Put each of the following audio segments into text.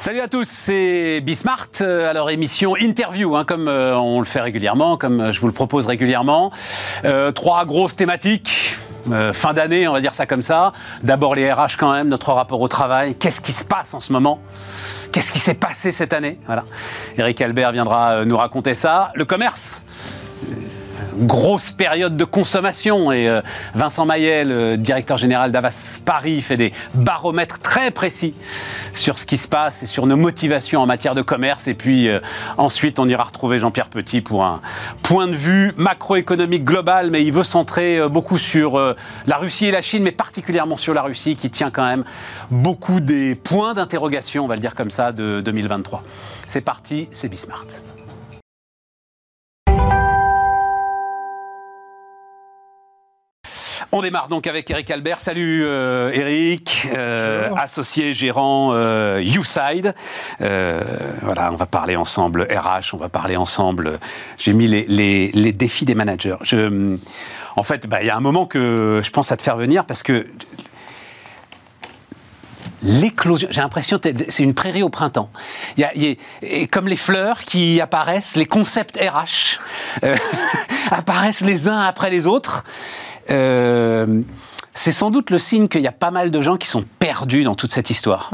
Salut à tous, c'est Bismart, euh, alors émission interview, hein, comme euh, on le fait régulièrement, comme euh, je vous le propose régulièrement. trois grosses thématiques. fin d'année, on va dire ça comme ça. D'abord les RH quand même, notre rapport au travail. Qu'est-ce qui se passe en ce moment? Qu'est-ce qui s'est passé cette année? Voilà. Eric Albert viendra nous raconter ça. Le commerce, grosse période de consommation. Et euh, Vincent Mayel, le directeur général d'Avas Paris, fait des baromètres très précis sur ce qui se passe et sur nos motivations en matière de commerce. Et puis euh, ensuite, on ira retrouver Jean-Pierre Petit pour un point de vue macroéconomique global, mais il veut centrer euh, beaucoup sur la Russie et la Chine, mais particulièrement sur la Russie, qui tient quand même beaucoup des points d'interrogation, on va le dire comme ça, de 2023. C'est parti, c'est Bismart. On démarre donc avec Eric Albert. Salut euh, Eric, euh, associé gérant euh, YouSide. voilà, on va parler ensemble RH, on va parler ensemble. J'ai mis les, défis des managers. en fait, bah, il y a un moment que je pense à te faire venir parce que l'éclosion. J'ai l'impression que c'est une prairie au printemps. Il y a, comme les fleurs qui apparaissent, les concepts RH apparaissent les uns après les autres. Euh, c'est sans doute le signe qu'il y a pas mal de gens qui sont perdus dans toute cette histoire.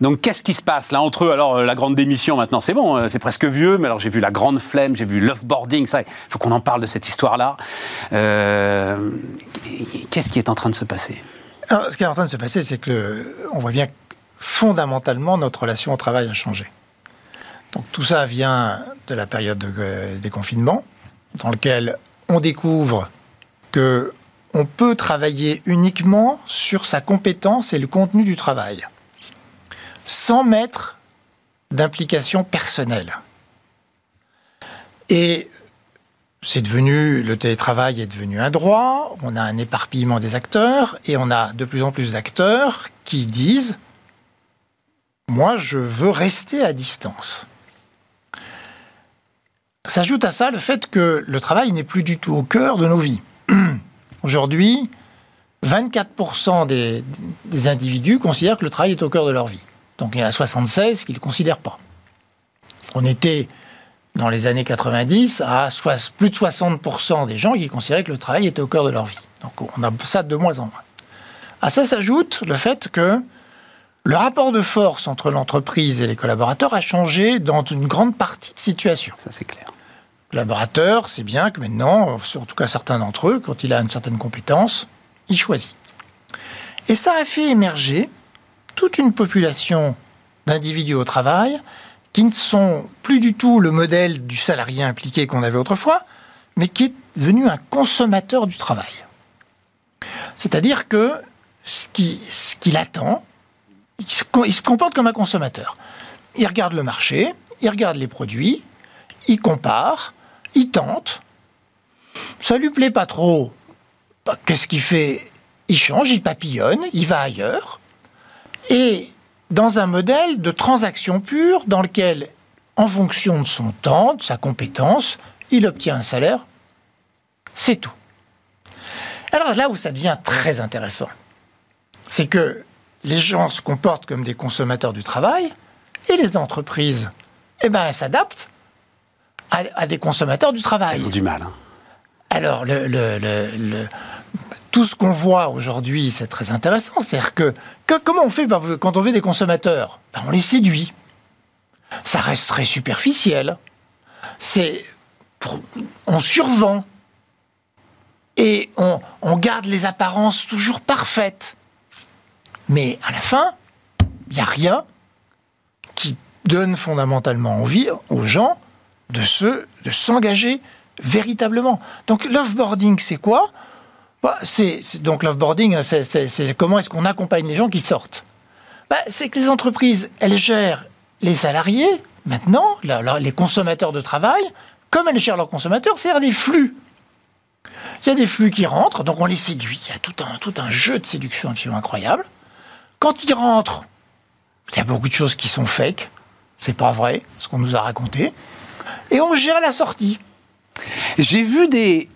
Donc qu'est-ce qui se passe là entre eux? Alors euh, la grande démission maintenant, c'est bon, euh, c'est presque vieux, mais alors j'ai vu la grande flemme, j'ai vu l'offboarding, ça, il faut qu'on en parle de cette histoire-là. qu'est-ce qui est en train de se passer? Ce qui est en train de se passer, c'est que on voit bien que fondamentalement notre relation au travail a changé. Donc tout ça vient de la période des confinements, dans lequel on découvre que on peut travailler uniquement sur sa compétence et le contenu du travail, sans mettre d'implication personnelle. Et c'est devenu, le télétravail est devenu un droit, on a un éparpillement des acteurs, et on a de plus en plus d'acteurs qui disent, moi je veux rester à distance. S'ajoute à ça le fait que le travail n'est plus du tout au cœur de nos vies. Aujourd'hui, 24% des, individus considèrent que le travail est au cœur de leur vie. Donc il y en a 76 qui ne le considèrent pas. On était, dans les années 90, à plus de 60% des gens qui considéraient que le travail était au cœur de leur vie. Donc on a ça de moins en moins. À ça s'ajoute le fait que le rapport de force entre l'entreprise et les collaborateurs a changé dans une grande partie de situation. Ça c'est clair collaborateur, c'est bien que maintenant, en tout cas certains d'entre eux, quand il a une certaine compétence, il choisit. Et ça a fait émerger toute une population d'individus au travail qui ne sont plus du tout le modèle du salarié impliqué qu'on avait autrefois, mais qui est devenu un consommateur du travail. C'est-à-dire que ce qu'il attend, il se comporte comme un consommateur. Il regarde le marché, il regarde les produits, il compare, il tente, ça lui plaît pas trop. Bah, qu'est-ce qu'il fait? Il change, il papillonne, il va ailleurs. Et dans un modèle de transaction pure dans lequel, en fonction de son temps, de sa compétence, il obtient un salaire. C'est tout. Alors là où ça devient très intéressant, c'est que les gens se comportent comme des consommateurs du travail et les entreprises, eh ben, s'adaptent à, des consommateurs du travail. Ils ont du mal. Hein. Alors, le, tout ce qu'on voit aujourd'hui, c'est très intéressant. C'est-à-dire que, comment on fait quand on veut des consommateurs? Ben, On les séduit. Ça reste très superficiel. C'est on survend et on, on, garde les apparences toujours parfaites. Mais à la fin, il n'y a rien qui donne fondamentalement envie aux gens de se, de s'engager véritablement. Donc l'offboarding, c'est quoi? Bah, c'est, Donc l'offboarding, hein, c'est, c'est, comment est-ce qu'on accompagne les gens qui sortent bah, C'est que les entreprises, elles gèrent les salariés, maintenant, les consommateurs de travail, comme elles gèrent leurs consommateurs, c'est-à-dire des flux. Il y a des flux qui rentrent, donc on les séduit. Il y a tout un, tout un jeu de séduction absolument incroyable. Quand ils rentrent, il y a beaucoup de choses qui sont fake. C'est pas vrai, ce qu'on nous a raconté et on gère la sortie. J'ai vu des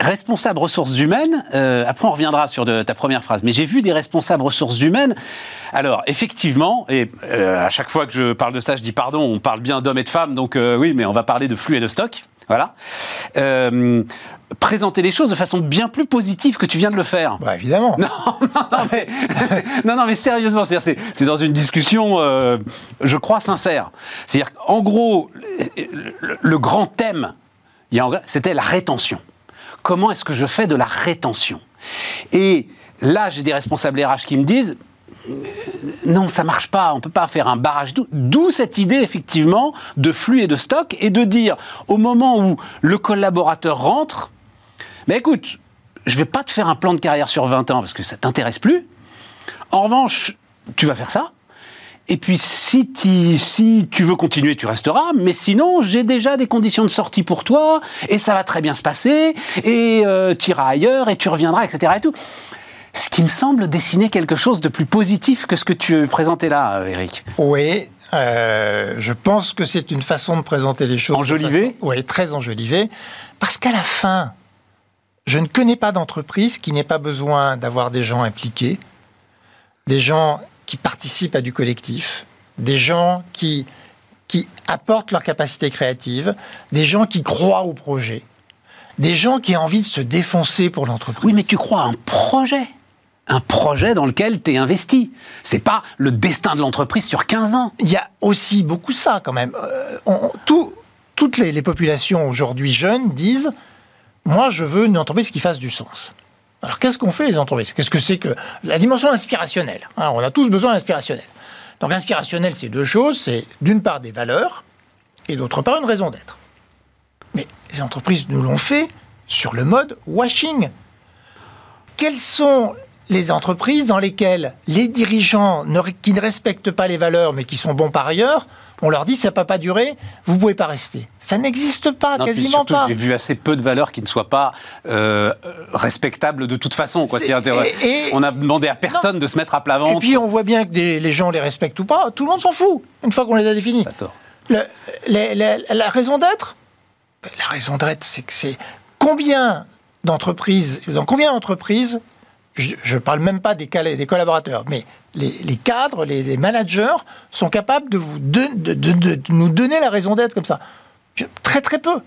responsables ressources humaines, euh, après on reviendra sur ta première phrase, mais j'ai vu des responsables ressources humaines. Alors, effectivement, et euh, à chaque fois que je parle de ça, je dis pardon, on parle bien d'hommes et de femmes, donc euh, oui, mais on va parler de flux et de stock. Voilà. Euh, présenter les choses de façon bien plus positive que tu viens de le faire. Bah, évidemment. Non, non, mais, non, non, mais sérieusement, c'est, dans une discussion, euh, je crois, sincère. C'est-à-dire qu'en gros, le, le grand thème, c'était la rétention. Comment est-ce que je fais de la rétention? Et là, j'ai des responsables RH qui me disent, non, ça marche pas. On peut pas faire un barrage. D'où cette idée effectivement de flux et de stock et de dire au moment où le collaborateur rentre, mais écoute, je vais pas te faire un plan de carrière sur 20 ans parce que ça t'intéresse plus. En revanche, tu vas faire ça. Et puis, si, si tu veux continuer, tu resteras. Mais sinon, j'ai déjà des conditions de sortie pour toi, et ça va très bien se passer, et euh, tu iras ailleurs, et tu reviendras, etc. Et. Ce qui me semble dessiner quelque chose de plus positif que ce que tu présentais là, euh, Eric. Oui, euh, je pense que c'est une façon de présenter les choses. Enjolivé Oui, très enjolivé. Parce qu'à la fin, je ne connais pas d'entreprise qui n'ait pas besoin d'avoir des gens impliqués, des gens qui participent à du collectif, des gens qui, qui apportent leur capacité créative, des gens qui croient au projet, des gens qui ont envie de se défoncer pour l'entreprise. Oui, mais tu crois à un projet un projet dans lequel tu es investi. C'est pas le destin de l'entreprise sur 15 ans. Il y a aussi beaucoup ça quand même. Euh, toutes les, les populations aujourd'hui jeunes disent Moi, je veux une entreprise qui fasse du sens. Alors, qu'est-ce qu'on fait les entreprises? Qu'est-ce que c'est que la dimension inspirationnelle hein, On a tous besoin d'inspirationnel. Donc, l'inspirationnel, c'est deux choses c'est d'une part des valeurs et d'autre part une raison d'être. Mais les entreprises nous l'ont fait sur le mode washing. Quelles sont les entreprises dans lesquelles les dirigeants ne, qui ne respectent pas les valeurs mais qui sont bons par ailleurs, on leur dit ça ne peut pas durer, vous ne pouvez pas rester. Ça n'existe pas, non, quasiment surtout, pas. J'ai vu assez peu de valeurs qui ne soient pas euh, respectables de toute façon. Quoi. Et, et, on a demandé à personne non. de se mettre à plat ventre. Et puis on voit bien que des, les gens les respectent ou pas, tout le monde s'en fout, une fois qu'on les a définis. Le, les, les, la raison d'être? La raison d'être, c'est que c'est combien d'entreprises, dans combien d'entreprises je ne parle même pas des, des collaborateurs, mais les, cadres, les, managers sont capables de, vous de, de, nous donner la raison d'être comme ça. Très très peu.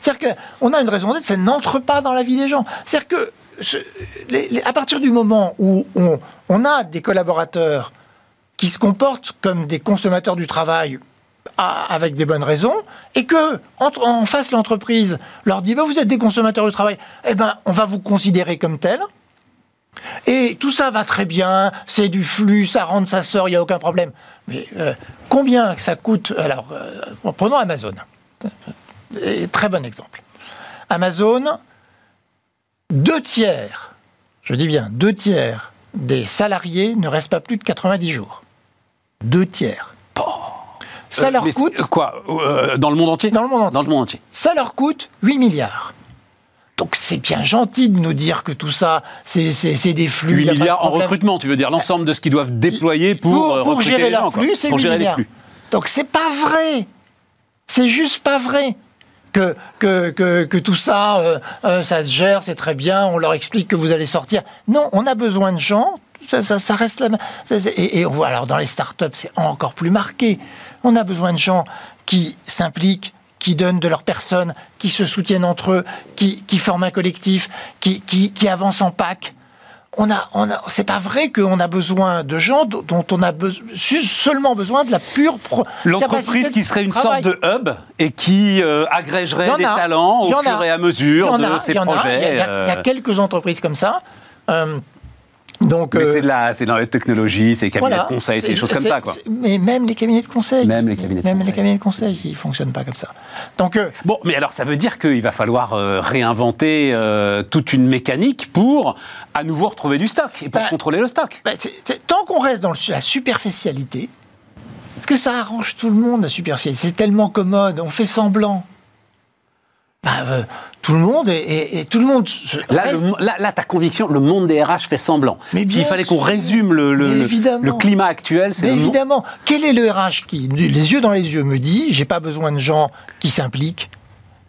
C'est-à-dire qu'on a une raison d'être, ça n'entre pas dans la vie des gens. C'est-à-dire que à partir du moment où on, a des collaborateurs qui se comportent comme des consommateurs du travail avec des bonnes raisons, et que en, en face l'entreprise leur dit bah, vous êtes des consommateurs du travail, eh ben on va vous considérer comme tel. Et tout ça va très bien, c'est du flux, ça rentre, ça sort, il n'y a aucun problème. Mais euh, combien ça coûte Alors, euh, prenons Amazon. très bon exemple. Amazon, deux tiers, je dis bien deux tiers des salariés ne restent pas plus de 90 jours. Deux tiers. Ça euh, leur coûte. Quoi Dans le monde entier? Dans le monde entier. Dans le monde entier. Ça leur coûte 8 milliards. Donc c'est bien gentil de nous dire que tout ça, c'est des flux. 8 milliards en recrutement, tu veux dire l'ensemble de ce qu'ils doivent déployer pour, pour, pour recruter gérer les gens, flux, pour 8 gérer milliards. les flux. Donc c'est pas vrai. C'est juste pas vrai. Que, que, que, que tout ça, euh, euh, ça se gère, c'est très bien, on leur explique que vous allez sortir. Non, on a besoin de gens, ça, ça, ça reste la même. Et, et on voit, alors dans les startups, c'est encore plus marqué. On a besoin de gens qui s'impliquent, qui donnent de leur personne, qui se soutiennent entre eux, qui, qui forment un collectif, qui, qui, qui avancent en pack. On a, on a, c'est pas vrai qu'on a besoin de gens dont on a be seulement besoin de la pure l'entreprise qui serait une sorte de hub et qui euh, agrégerait des talents au fur et à mesure de a, ses projets. Il y, a, il y a quelques entreprises comme ça. Euh, donc, mais euh, c'est, de la, c'est dans la technologie, c'est les cabinets voilà. de conseil, c'est des choses comme ça. Quoi. Mais même les cabinets de conseil. Même les cabinets de Même conseil. les cabinets de conseil, ils fonctionnent pas comme ça. Donc, euh, Bon, mais alors ça veut dire qu'il va falloir euh, réinventer toute une mécanique pour à nouveau retrouver du stock et pour Bah, contrôler le stock. bah, tant qu'on reste dans le- la superficialité, parce que ça arrange tout le monde, la superficialité, c'est tellement commode, on fait semblant. Bah, tout le monde et, tout le monde se- Là, reste- le- là, là, ta conviction, le monde des RH fait semblant. Mais S'il fallait qu'on résume le, climat actuel, c'est Mais évidemment, quel est le RH qui, les yeux dans les yeux, me dit j'ai pas besoin de gens qui s'impliquent,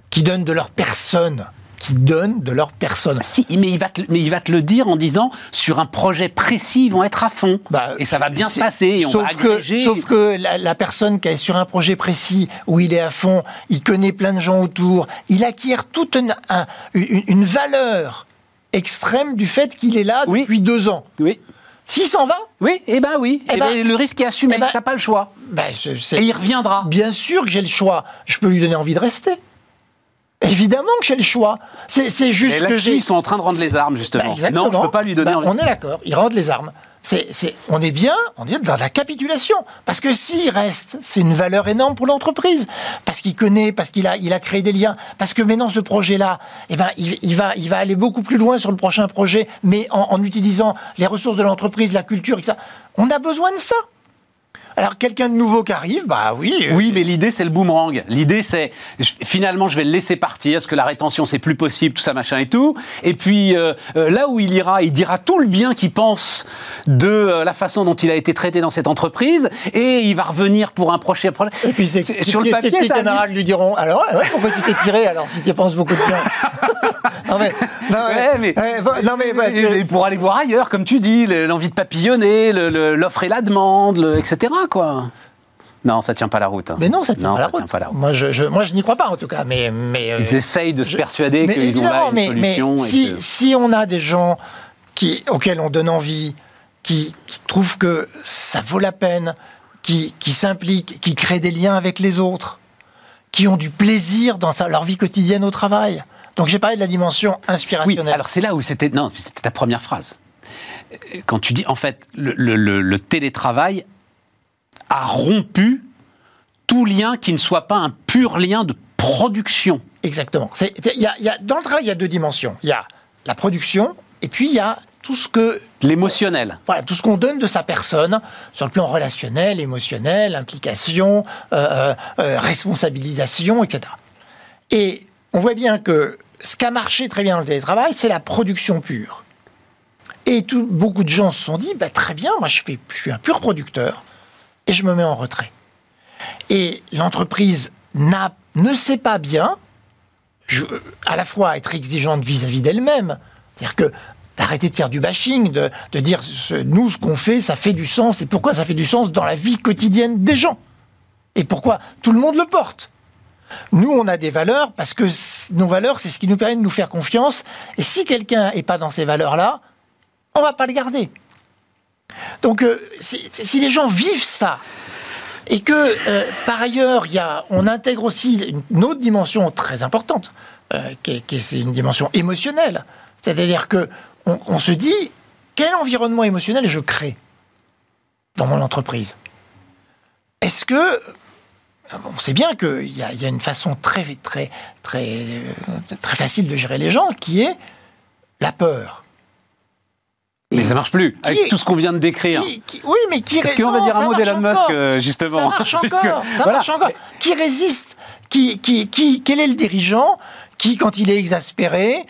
qui donnent de leur personne qui donnent de leur personne. Si, mais il, va te, mais il va te le dire en disant sur un projet précis, ils vont être à fond. Bah, et ça va bien se passer. Et on sauf, va que, agréger. sauf que la, la personne qui est sur un projet précis où il est à fond, il connaît plein de gens autour, il acquiert toute une, un- une, une valeur extrême du fait qu'il est là Oui. depuis deux ans. Oui. S'il s'en va, Oui, eh ben oui. Eh Eh ben- ben, le risque est assumé. eh ben- T'as pas le choix. ben, Et il reviendra. Bien sûr que j'ai le choix. Je peux lui donner envie de rester. Évidemment que j'ai le choix. C'est juste que j'ai. ils sont en train de rendre les armes, Bah, justement. exactement. non, je peux pas lui donner Bah, envie. On est d'accord, ils rendent les armes. C'est, c'est- on est bien, on est dans la capitulation. Parce que s'il reste, c'est une valeur énorme pour l'entreprise. Parce qu'il connaît, parce qu'il a, il a créé des liens. Parce que maintenant, ce projet-là, eh ben, il, il va, il va aller beaucoup plus loin sur le prochain projet, mais en, en utilisant les ressources de l'entreprise, la culture, etc. On a besoin de ça. Alors, quelqu'un de nouveau qui arrive, bah oui. euh, Oui, mais l'idée, c'est le boomerang. L'idée, c'est finalement, je vais le laisser partir parce que la rétention, c'est plus possible, tout ça, machin et tout. Et puis, euh, euh, là où il ira, il dira tout le bien qu'il pense de euh, la façon dont il a été traité dans cette entreprise et il va revenir pour un prochain projet. Et puis, c'est, C'est- sur le ses papier, petits a du- camarades lui diront Alors, ouais, pourquoi tu t'es tiré alors si tu penses beaucoup de bien Non, mais. Non, Ouais, mais, ouais, bon, non, mais, bah, pour aller voir ailleurs, comme tu dis, le- l'envie de papillonner, le- le- l'offre et la demande, le- etc. Quoi. Non, ça tient pas la route. hein. Mais non, ça tient Non, pas la tient route. pas la route. Moi, je, je, moi, je n'y crois pas en tout cas. Mais, mais, euh, Ils essayent de se je- persuader qu'ils ont là une mais, mais solution. et si, que- si on a des gens qui, auxquels on donne envie, qui, qui trouvent que ça vaut la peine, qui, qui s'impliquent, qui créent des liens avec les autres, qui ont du plaisir dans sa- leur vie quotidienne au travail. Donc j'ai parlé de la dimension Oui, inspirationnelle. alors c'est là où c'était. Non, c'était ta première phrase. Euh, Quand tu dis, en fait, le, le- le- le télétravail a rompu tout lien qui ne soit pas un pur lien de production. Exactement. C'est- y a- y a- dans le travail, il y a deux dimensions. Il y a la production et puis il y a tout ce que L'émotionnel. voilà, tout ce qu'on donne de sa personne sur le plan relationnel, émotionnel, implication, euh, euh, euh, responsabilisation, etc. Et on voit bien que ce qui a marché très bien dans le télétravail, c'est la production pure. Et tout, beaucoup de gens se sont dit, bah, très bien, moi je, fais, je suis un pur producteur et je me mets en retrait. Et l'entreprise ne sait pas bien à la fois être exigeante vis-à-vis d'elle-même, c'est-à-dire que d'arrêter de faire du bashing, de, dire ce- nous ce qu'on fait, ça fait du sens, et pourquoi ça fait du sens dans la vie quotidienne des gens, et pourquoi tout le monde le porte? Nous, on a des valeurs parce que nos valeurs, c'est ce qui nous permet de nous faire confiance, et si quelqu'un n'est pas dans ces valeurs-là, on va pas le garder. Donc, euh, si, les gens vivent ça, et que euh, par ailleurs, il y a, on intègre aussi une, autre dimension très importante, euh, qui est, une dimension émotionnelle. C'est-à-dire que on, se dit quel environnement émotionnel je crée dans mon entreprise? Est-ce que on sait bien qu'il y, a- une façon très très facile de gérer les gens, qui est la peur. Mais ça marche plus, avec Qui- tout ce qu'on vient de décrire. Qui- qui- oui, mais qui Est-ce qu'on va dire un mot d'Elon. Musk, euh, justement Ça marche encore, ça voilà. marche encore. Qui résiste qui, qui, qui, Quel est le dirigeant qui, quand il est exaspéré,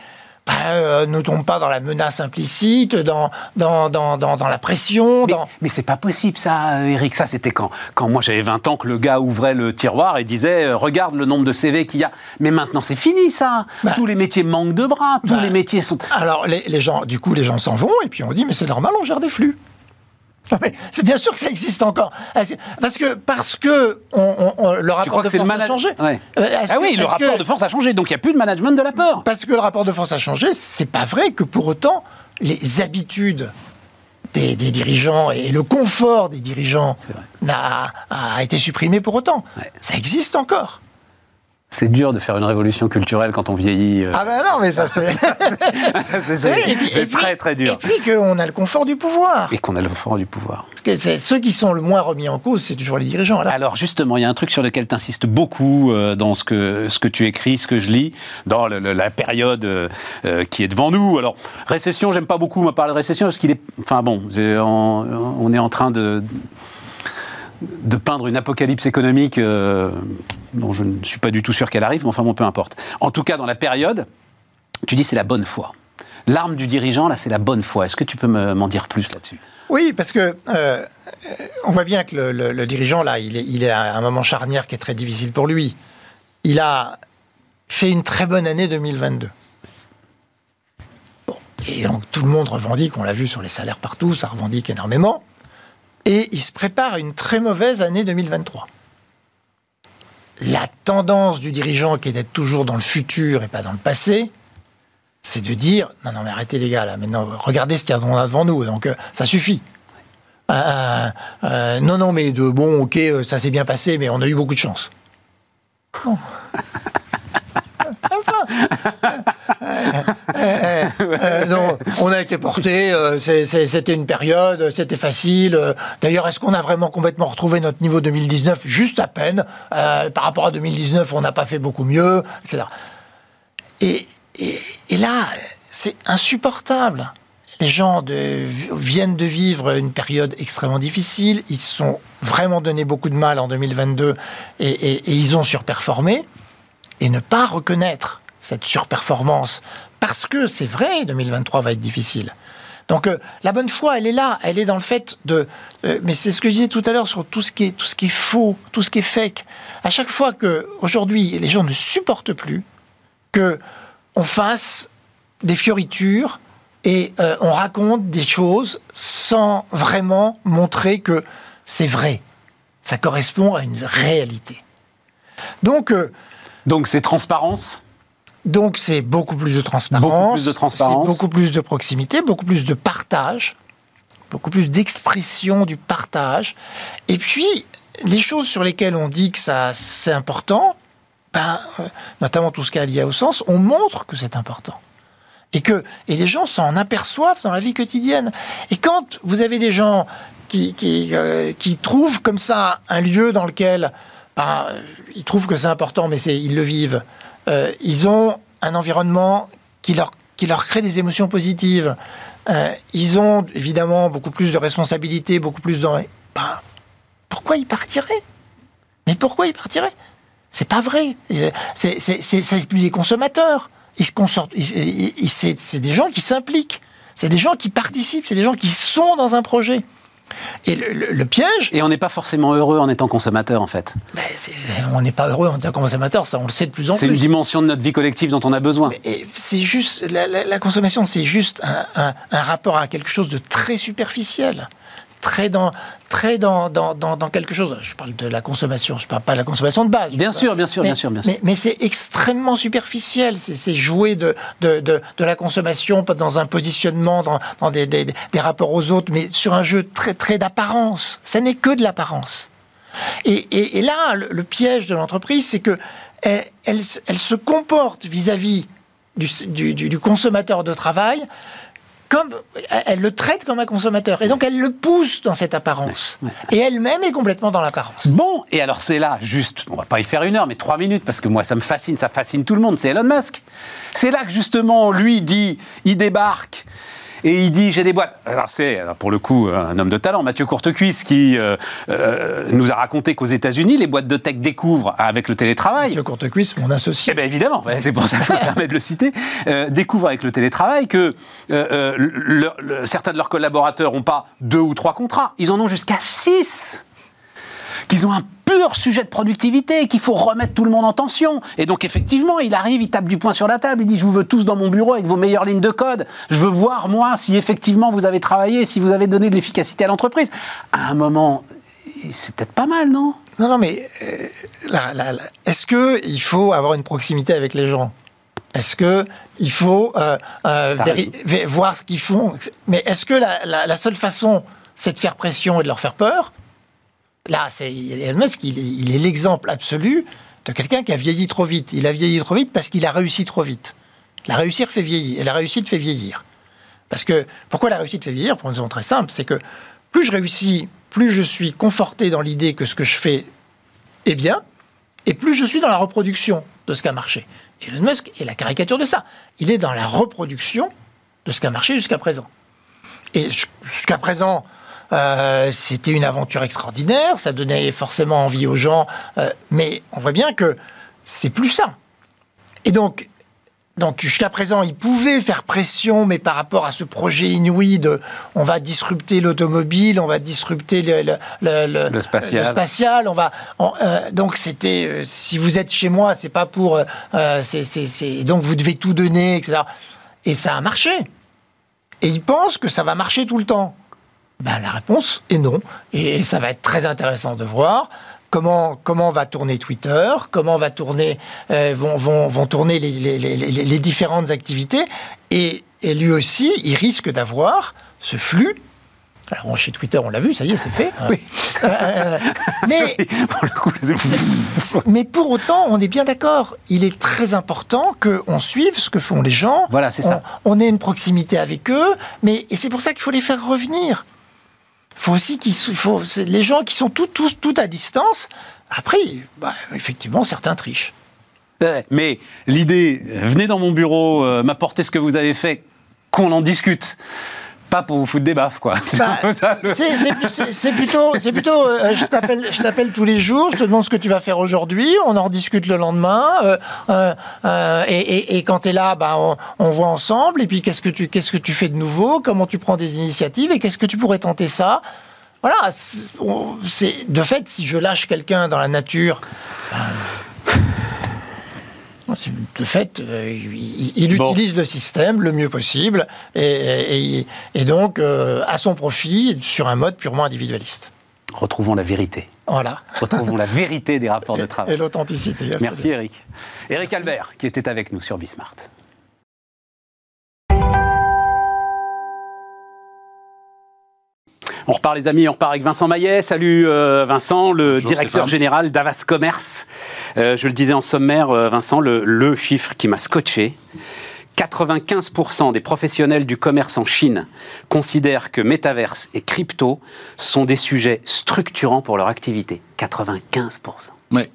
bah, euh, ne tombe pas dans la menace implicite, dans, dans, dans, dans, dans la pression Mais, dans... mais c'est pas possible ça, euh, Eric. Ça, c'était quand, quand moi j'avais 20 ans que le gars ouvrait le tiroir et disait euh, Regarde le nombre de CV qu'il y a. Mais maintenant, c'est fini ça. Bah. tous les métiers manquent de bras. Tous Bah. les métiers sont. Alors, les, les gens, du coup, les gens s'en vont, et puis on dit, mais c'est normal, on gère des flux. C'est bien sûr que ça existe encore. Que- Parce que, parce que on, on- on- le rapport de force a changé. Ouais. Euh, Ah que- oui, le rapport que- de force a changé, donc il n'y a plus de management de la peur. Parce que le rapport de force a changé, c'est pas vrai que pour autant les habitudes des, des dirigeants et le confort des dirigeants a été supprimé pour autant. Ouais. Ça existe encore. C'est dur de faire une révolution culturelle quand on vieillit. euh. Ah ben non, mais ça c'est. c'est très très dur. Et puis qu'on a le confort du pouvoir. Et qu'on a le fort du pouvoir. Parce que c'est- ceux qui sont le moins remis en cause, c'est toujours les dirigeants. Là. Alors justement, il y a un truc sur lequel tu insistes beaucoup euh, dans ce que, ce que tu écris, ce que je lis, dans le- le- la période euh, qui est devant nous. Alors, récession, j'aime pas beaucoup me parler de récession parce qu'il est... Enfin bon, on est en train de, de peindre une apocalypse économique euh, dont je ne suis pas du tout sûr qu'elle arrive, mais enfin bon, peu importe. En tout cas, dans la période, tu dis c'est la bonne foi. L'arme du dirigeant, là, c'est la bonne foi. Est-ce que tu peux me- m'en dire plus là-dessus? Oui, parce que euh, on voit bien que le, dirigeant, là, il est, il est à un moment charnière qui est très difficile pour lui. Il a fait une très bonne année 2022. et donc tout le monde revendique, on l'a vu sur les salaires partout, ça revendique énormément. Et il se prépare à une très mauvaise année 2023. La tendance du dirigeant qui est d'être toujours dans le futur et pas dans le passé, c'est de dire non non mais arrêtez les gars là maintenant regardez ce qu'il y a devant nous donc euh, ça suffit. Euh, euh, non non mais de bon ok ça s'est bien passé mais on a eu beaucoup de chance on a été porté, c'était une période, c'était facile. D'ailleurs, est-ce qu'on a vraiment complètement retrouvé notre niveau 2019 Juste à peine. par rapport à 2019, on n'a pas fait beaucoup mieux, etc. Et, et, là, c'est insupportable. Les gens viennent de vivre une période extrêmement difficile. Ils se sont vraiment donné beaucoup de mal en 2022 et, ils ont surperformé. Et ne pas reconnaître cette surperformance, parce que c'est vrai, 2023 va être difficile. Donc euh, la bonne foi, elle est là, elle est dans le fait de. Euh, mais c'est ce que je disais tout à l'heure sur tout ce qui est tout ce qui est faux, tout ce qui est fake. À chaque fois que aujourd'hui les gens ne supportent plus que on fasse des fioritures et euh, on raconte des choses sans vraiment montrer que c'est vrai. Ça correspond à une réalité. Donc, donc c'est transparence? Donc c'est beaucoup plus de transparence, beaucoup plus de transparence, beaucoup plus de proximité, beaucoup plus de partage, beaucoup plus d'expression du partage. Et puis les choses sur lesquelles on dit que ça c'est important, ben, euh, notamment tout ce qui est lié au sens, on montre que c'est important. Et que et les gens s'en aperçoivent dans la vie quotidienne. Et quand vous avez des gens qui, qui, euh, trouvent comme ça un lieu dans lequel ben, ils trouvent que c'est important, mais ils le vivent, euh, ils ont un environnement qui leur, qui leur crée des émotions positives. ils ont évidemment beaucoup plus de responsabilités, beaucoup plus de... Ben, pourquoi ils partiraient? Mais pourquoi ils partiraient? C'est pas vrai. C'est plus les consommateurs. Ils se c'est des gens qui s'impliquent. C'est des gens qui participent. C'est des gens qui sont dans un projet. Et le, piège. Et on n'est pas forcément heureux en étant consommateur, en fait. Ben, on n'est pas heureux en étant consommateur, ça on le sait de plus en plus. C'est une dimension de notre vie collective dont on a besoin. C'est juste. La, consommation, c'est juste un, rapport à quelque chose de très superficiel très dans très dans, dans, dans, quelque chose. Je parle de la consommation, je parle pas de la consommation de base. Bien sûr, bien sûr, bien sûr, bien sûr. Mais, mais c'est extrêmement superficiel. C'est jouer de, de, de, de, la consommation pas dans un positionnement, dans, dans des, des, des, rapports aux autres, mais sur un jeu très très d'apparence. Ça n'est que de l'apparence. Et, et, et, là, le, piège de l'entreprise, c'est que elle, elle, se comporte vis-à-vis du, du, du consommateur de travail comme elle le traite comme un consommateur et donc elle le pousse dans cette apparence et elle-même est complètement dans l'apparence. Bon, et alors c'est là juste, on va pas y faire une heure, mais trois minutes parce que moi ça me fascine, ça fascine tout le monde, c'est Elon Musk. C'est là que justement lui dit, il débarque et il dit j'ai des boîtes. Alors c'est pour le coup un homme de talent, Mathieu Courtecuisse, qui euh, euh, nous a raconté qu'aux États-Unis les boîtes de tech découvrent avec le télétravail. Mathieu Courtecuisse, mon associé. Eh bien évidemment, c'est pour ça que je me permets de le citer. Euh, découvrent avec le télétravail que certains de leurs collaborateurs n'ont pas deux ou trois contrats, ils en ont jusqu'à six qu'ils ont un pur sujet de productivité, qu'il faut remettre tout le monde en tension. Et donc effectivement, il arrive, il tape du poing sur la table, il dit je vous veux tous dans mon bureau avec vos meilleures lignes de code. Je veux voir moi si effectivement vous avez travaillé, si vous avez donné de l'efficacité à l'entreprise. À un moment, c'est peut-être pas mal, non? Non, non, mais euh, est-ce qu'il faut avoir une proximité avec les gens? Est-ce que il faut euh, euh, voir ce qu'ils font? Mais est-ce que la seule façon, c'est de faire pression et de leur faire peur? Là, c'est Elon Musk, il, est l'exemple absolu de quelqu'un qui a vieilli trop vite. Il a vieilli trop vite parce qu'il a réussi trop vite. La réussite fait vieillir. Et la réussite fait vieillir. Parce que, pourquoi la réussite fait vieillir? Pour une raison très simple, c'est que plus je réussis, plus je suis conforté dans l'idée que ce que je fais est bien, et plus je suis dans la reproduction de ce qui a marché. Elon Musk est la caricature de ça. Il est dans la reproduction de ce qui a marché jusqu'à présent. Et jusqu'à présent, euh, c'était une aventure extraordinaire, ça donnait forcément envie aux gens, euh, mais on voit bien que c'est plus ça. Et donc, donc jusqu'à présent, il pouvait faire pression, mais par rapport à ce projet inouï de on va disrupter l'automobile, on va disrupter le, le, spatial. on va euh, donc c'était si vous êtes chez moi, c'est pas pour c'est donc vous devez tout donner, etc. Et ça a marché. et ils pensent que ça va marcher tout le temps. Ben, la réponse est non. Et ça va être très intéressant de voir comment, comment va tourner Twitter, comment va tourner, euh, vont, vont, vont, tourner les, les, les, les, différentes activités. Et, et lui aussi, il risque d'avoir ce flux alors, chez Twitter, on l'a vu, ça y est, c'est fait. Oui. Euh, mais, mais pour autant, on est bien d'accord. Il est très important qu'on suive ce que font les gens. Voilà, c'est ça. On, ait une proximité avec eux, mais et c'est pour ça qu'il faut les faire revenir. Faut aussi qu'ils, faut, les gens qui sont tous, tous, tout à distance. Après, bah, effectivement, certains trichent. Mais l'idée, venez dans mon bureau, euh, m'apportez ce que vous avez fait, qu'on en discute pas pour vous foutre des baffes, quoi. Bah, c'est plutôt, c'est plutôt, euh, je t'appelle tous les jours, je te demande ce que tu vas faire aujourd'hui, on en rediscute le lendemain, euh, euh, et, quand tu es là, bah, on, voit ensemble, et puis qu'est-ce que tu, qu'est-ce que tu fais de nouveau, comment tu prends des initiatives, et qu'est-ce que tu pourrais tenter ça? Voilà, c'est de fait, si je lâche quelqu'un dans la nature. Ben, de fait, euh, il, utilise le système le mieux possible et, donc euh, à son profit sur un mode purement individualiste. Retrouvons la vérité. Voilà. Retrouvons la vérité des rapports de travail. Et l'authenticité. Merci Eric. Eric Albert, qui était avec nous sur Bismart. On repart les amis, on repart avec Vincent Maillet. Salut euh, Vincent, le directeur général d'Avas Commerce. Euh, je le disais en sommaire, euh, Vincent, le, chiffre qui m'a scotché. 95% des professionnels du commerce en Chine considèrent que métaverse et crypto sont des sujets structurants pour leur activité. 95%. Ouais.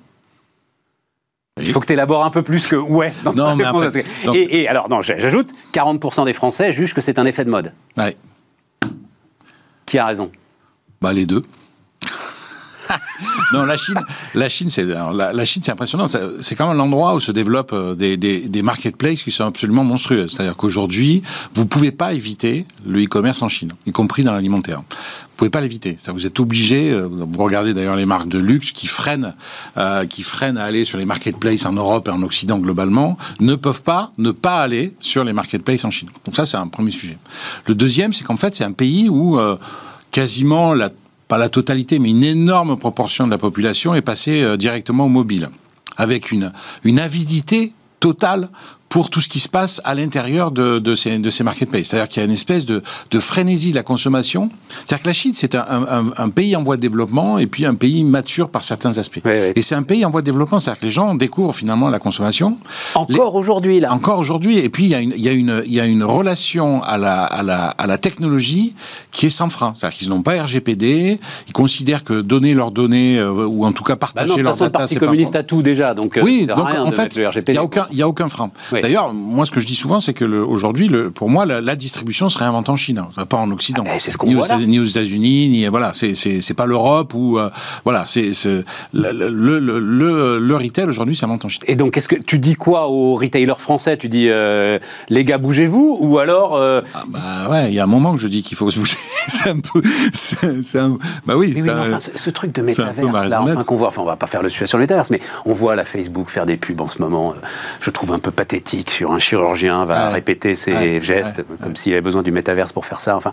Il faut que tu élabores un peu plus que ouais. non, mais et, et, alors, non, j'ajoute, 40% des Français jugent que c'est un effet de mode. Ouais. Qui a raison? Bah les deux. Non, la Chine, la Chine, c'est impressionnant. C'est quand même l'endroit où se développent euh, des, marketplaces qui sont absolument monstrueux. C'est-à-dire qu'aujourd'hui, vous pouvez pas éviter le e-commerce en Chine, y compris dans l'alimentaire. Vous pouvez pas l'éviter. Vous êtes obligé. Euh, vous regardez d'ailleurs les marques de luxe qui freinent, euh, qui freinent à aller sur les marketplaces en Europe et en Occident globalement, ne peuvent pas ne pas aller sur les marketplaces en Chine. Donc ça, c'est un premier sujet. Le deuxième, c'est qu'en fait, c'est un pays où quasiment la pas la totalité, mais une énorme proportion de la population est passée euh, directement au mobile, avec une, une avidité totale pour tout ce qui se passe à l'intérieur de, de, ces, de ces marketplaces. C'est-à-dire qu'il y a une espèce de, de frénésie de la consommation. C'est-à-dire que la Chine, c'est un, un, un, pays en voie de développement et puis un pays mature par certains aspects. Et c'est un pays en voie de développement, c'est-à-dire que les gens découvrent finalement la consommation. Encore aujourd'hui, là. Encore aujourd'hui. Et puis, il y, a une, il, y a une, il y a une relation à la, à, la, à la technologie qui est sans frein. C'est-à-dire qu'ils n'ont pas RGPD, ils considèrent que donner leurs données, euh, ou en tout cas partager bah non, leurs data, le Parti communiste a tout déjà, donc euh, oui, donc en fait, il n'y a aucun frein. D'ailleurs, moi, ce que je dis souvent, c'est que aujourd'hui, pour moi, la, distribution se réinvente en Chine, hein. pas en Occident. Ah, c'est ce qu'on ni, voit aux, ni aux États-Unis, ni voilà, c'est pas l'Europe ou euh, voilà, c'est le, le, le, le, retail aujourd'hui, ça monte en Chine. Et donc, est-ce que tu dis quoi aux retailers français? Tu dis euh, les gars, bougez-vous ou alors euh, ah, Bah ouais, il y a un moment que je dis qu'il faut se bouger. c'est un peu, c'est un, bah oui. enfin, ce, truc de métaverse là, enfin qu'on voit, enfin on va pas faire le sujet sur le métaverse, mais on voit la Facebook faire des pubs en ce moment. Je trouve un peu pathétique sur un chirurgien va répéter ses gestes, comme s'il avait besoin du métaverse pour faire ça. Enfin,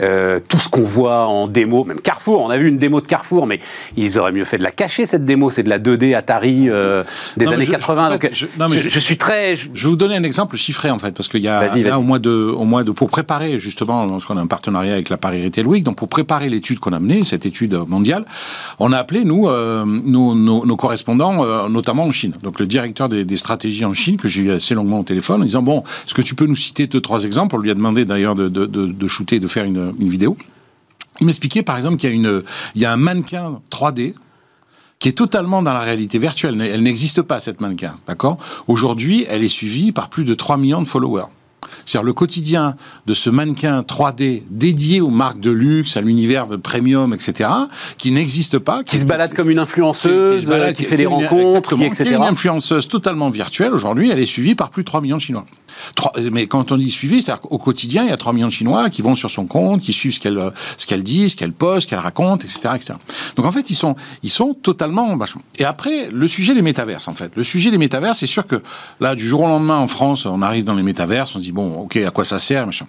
euh, tout ce qu'on voit en démo, même Carrefour, on a vu une démo de Carrefour, mais ils auraient mieux fait de la cacher cette démo. C'est de la 2D Atari euh, des années 80. donc, je, je, suis très. Je... vais vous donner un exemple chiffré en fait, parce qu'il y a là, au mois de, au mois de, pour préparer justement, parce qu'on a un partenariat avec la Paris Retail Week, donc pour préparer l'étude qu'on a menée, cette étude mondiale, on a appelé nous euh, nos, nos, correspondants, notamment en Chine. Donc le directeur des, des stratégies en Chine que j'ai eu longuement au téléphone en disant bon, est-ce que tu peux nous citer deux, trois exemples? On lui a demandé d'ailleurs de, shooter, de faire une, vidéo. Il m'expliquait par exemple qu'il y a, y a un mannequin 3D qui est totalement dans la réalité virtuelle. Elle n'existe pas, cette mannequin. D'accord? Aujourd'hui, elle est suivie par plus de 3 millions de followers. C'est-à-dire le quotidien de ce mannequin 3D dédié aux marques de luxe, à l'univers de premium, etc., qui n'existe pas. Qui, se balade comme une influenceuse, qui, fait des rencontres, qui, etc. Qui est une influenceuse totalement virtuelle. Aujourd'hui, elle est suivie par plus de 3 millions de Chinois. mais quand on dit suivi, c'est-à-dire qu'au quotidien, il y a 3 millions de Chinois qui vont sur son compte, qui suivent ce qu'elle ce qu'elle dit, ce qu'elle poste, ce qu'elle raconte, etc., etc. Donc en fait, ils sont ils sont totalement Et après, le sujet des métaverses, en fait, le sujet des métaverses, c'est sûr que là, du jour au lendemain, en France, on arrive dans les métaverses, on se dit bon, ok, à quoi ça sert, machin.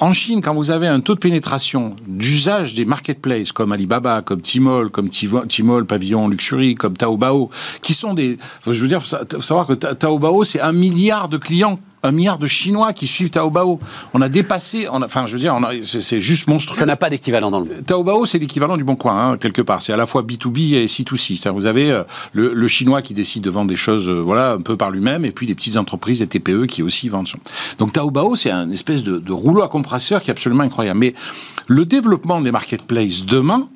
En Chine, quand vous avez un taux de pénétration d'usage des marketplaces comme Alibaba, comme Tmall, comme Tmall, Pavillon Luxury, comme Taobao, qui sont des, je veux dire, faut savoir que Taobao c'est un milliard de clients un milliard de Chinois qui suivent Taobao. On a dépassé, on enfin, je veux dire, c'est juste monstrueux. Ça n'a pas d'équivalent dans le monde. Taobao, c'est l'équivalent du Bon Coin, hein, quelque part. C'est à la fois B2B et C2C. Vous avez euh, le, Chinois qui décide de vendre des choses, euh, voilà, un peu par lui-même, et puis les petites entreprises, les TPE qui aussi vendent. Donc Taobao, c'est un espèce de, de rouleau à compresseur qui est absolument incroyable. Mais le développement des marketplaces demain,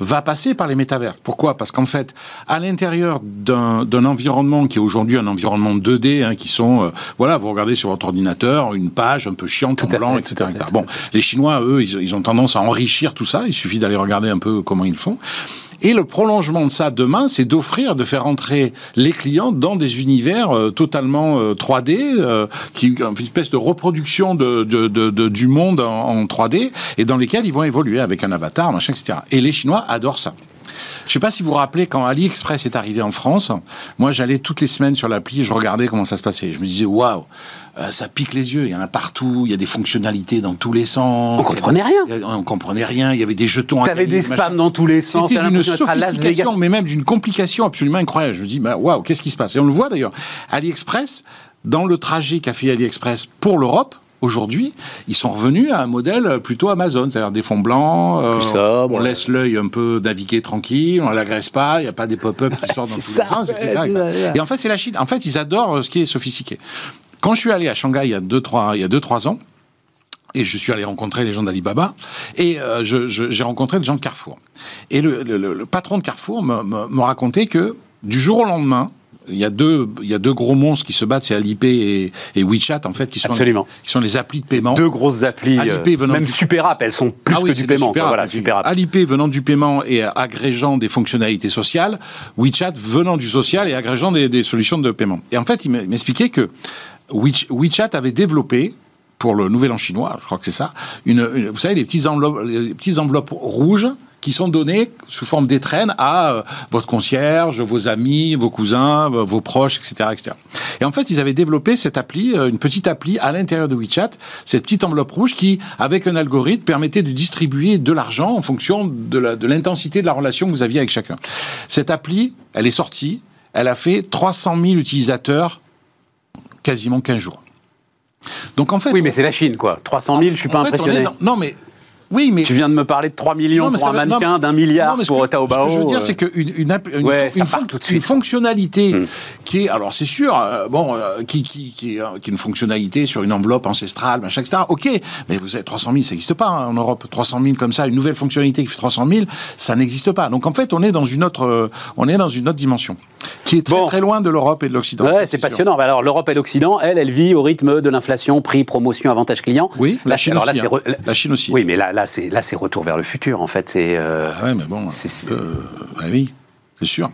va passer par les métaverses. Pourquoi? Parce qu'en fait, à l'intérieur d'un environnement qui est aujourd'hui un environnement 2D, hein, qui sont, euh, voilà, vous regardez sur votre ordinateur une page un peu chiante, en blanc, etc., Bon, les Chinois, eux, ils, ils ont tendance à enrichir tout ça. Il suffit d'aller regarder un peu comment ils font. Et le prolongement de ça demain, c'est d'offrir, de faire entrer les clients dans des univers euh, totalement 3D, euh, euh, qui une espèce de reproduction du monde en, 3D, et dans lesquels ils vont évoluer avec un avatar, machin, etc. Et les Chinois adorent ça. Je ne sais pas si vous vous rappelez, quand AliExpress est arrivé en France, moi j'allais toutes les semaines sur l'appli et je regardais comment ça se passait. Je me disais, waouh, euh, ça pique les yeux. Il y en a partout. Il y a des fonctionnalités dans tous les sens. On comprenait rien. On comprenait rien. Il y avait des jetons. T'avais des spams dans tous les sens. C'était d'une sophistication, mais même d'une complication absolument incroyable. Je me dis, bah, waouh, qu'est-ce qui se passe? Et on le voit d'ailleurs. AliExpress, dans le trajet qu'a fait AliExpress pour l'Europe, Aujourd'hui, ils sont revenus à un modèle plutôt Amazon, c'est-à-dire des fonds blancs, euh, on laisse l'œil un peu naviguer tranquille, on l'agresse pas, il n'y a pas des pop-up qui sortent dans tous les sens, etc. Et en fait, c'est la Chine. En fait, ils adorent ce qui est sophistiqué. Quand je suis allé à Shanghai il y a 2-3 il y a deux, trois ans, et je suis allé rencontrer les gens d'Alibaba, et euh, j'ai rencontré des gens de Carrefour. Et le, patron de Carrefour me, racontait que du jour au lendemain, il y a deux, il y a deux gros monstres qui se battent, c'est Alipay et, WeChat en fait, qui sont, Absolument. qui sont les applis de paiement. Deux grosses applis, Alipay euh, venant même Super App, elles sont plus ah que du paiement. Super, voilà, super App. Alipay venant du paiement et agrégeant des fonctionnalités sociales, WeChat venant du social et agrégeant des, des solutions de paiement. Et en fait, il m'expliquait que WeChat avait développé pour le Nouvel An chinois, je crois que c'est ça, une, vous savez, les petites enveloppes, les petites enveloppes rouges qui sont données sous forme d'étrennes à euh, votre concierge, vos amis, vos cousins, vos proches, etc., etc. Et en fait, ils avaient développé cette appli, euh, une petite appli à l'intérieur de WeChat, cette petite enveloppe rouge qui, avec un algorithme, permettait de distribuer de l'argent en fonction de l'intensité de, de la relation que vous aviez avec chacun. Cette appli, elle est sortie, elle a fait 300 000 utilisateurs quasiment 15 jours. Donc en fait. Oui, mais c'est la Chine, quoi. 300 000, je suis pas impressionné. non, mais oui, mais. Tu viens de me parler de 3 millions pour un mannequin, d'un milliard pour Taobao. Ce que je veux dire, c'est qu'une une, une, une, fonctionnalité hmm. qui est, alors c'est sûr, euh, bon, euh, qui, qui, qui, euh, qui, est une fonctionnalité sur une enveloppe ancestrale, machin, etc. Ok, mais vous avez 300 000, ça n'existe pas hein, en Europe. 300 000 comme ça, une nouvelle fonctionnalité qui fait 300 000, ça n'existe pas. Donc en fait, on est dans une autre, on est dans une autre dimension qui est très très loin de l'Europe et de l'Occident. Ouais, c'est passionnant. Bah, alors l'Europe et l'Occident, elle, elle vit au rythme de l'inflation, prix, promotion, avantage client. Oui, la Chine aussi. Hein. La Chine aussi. Oui, mais là, là, c'est là, c'est retour vers le futur. En fait, c'est. Euh, ah ouais, mais bon. C'est, euh, bah oui, c'est sûr.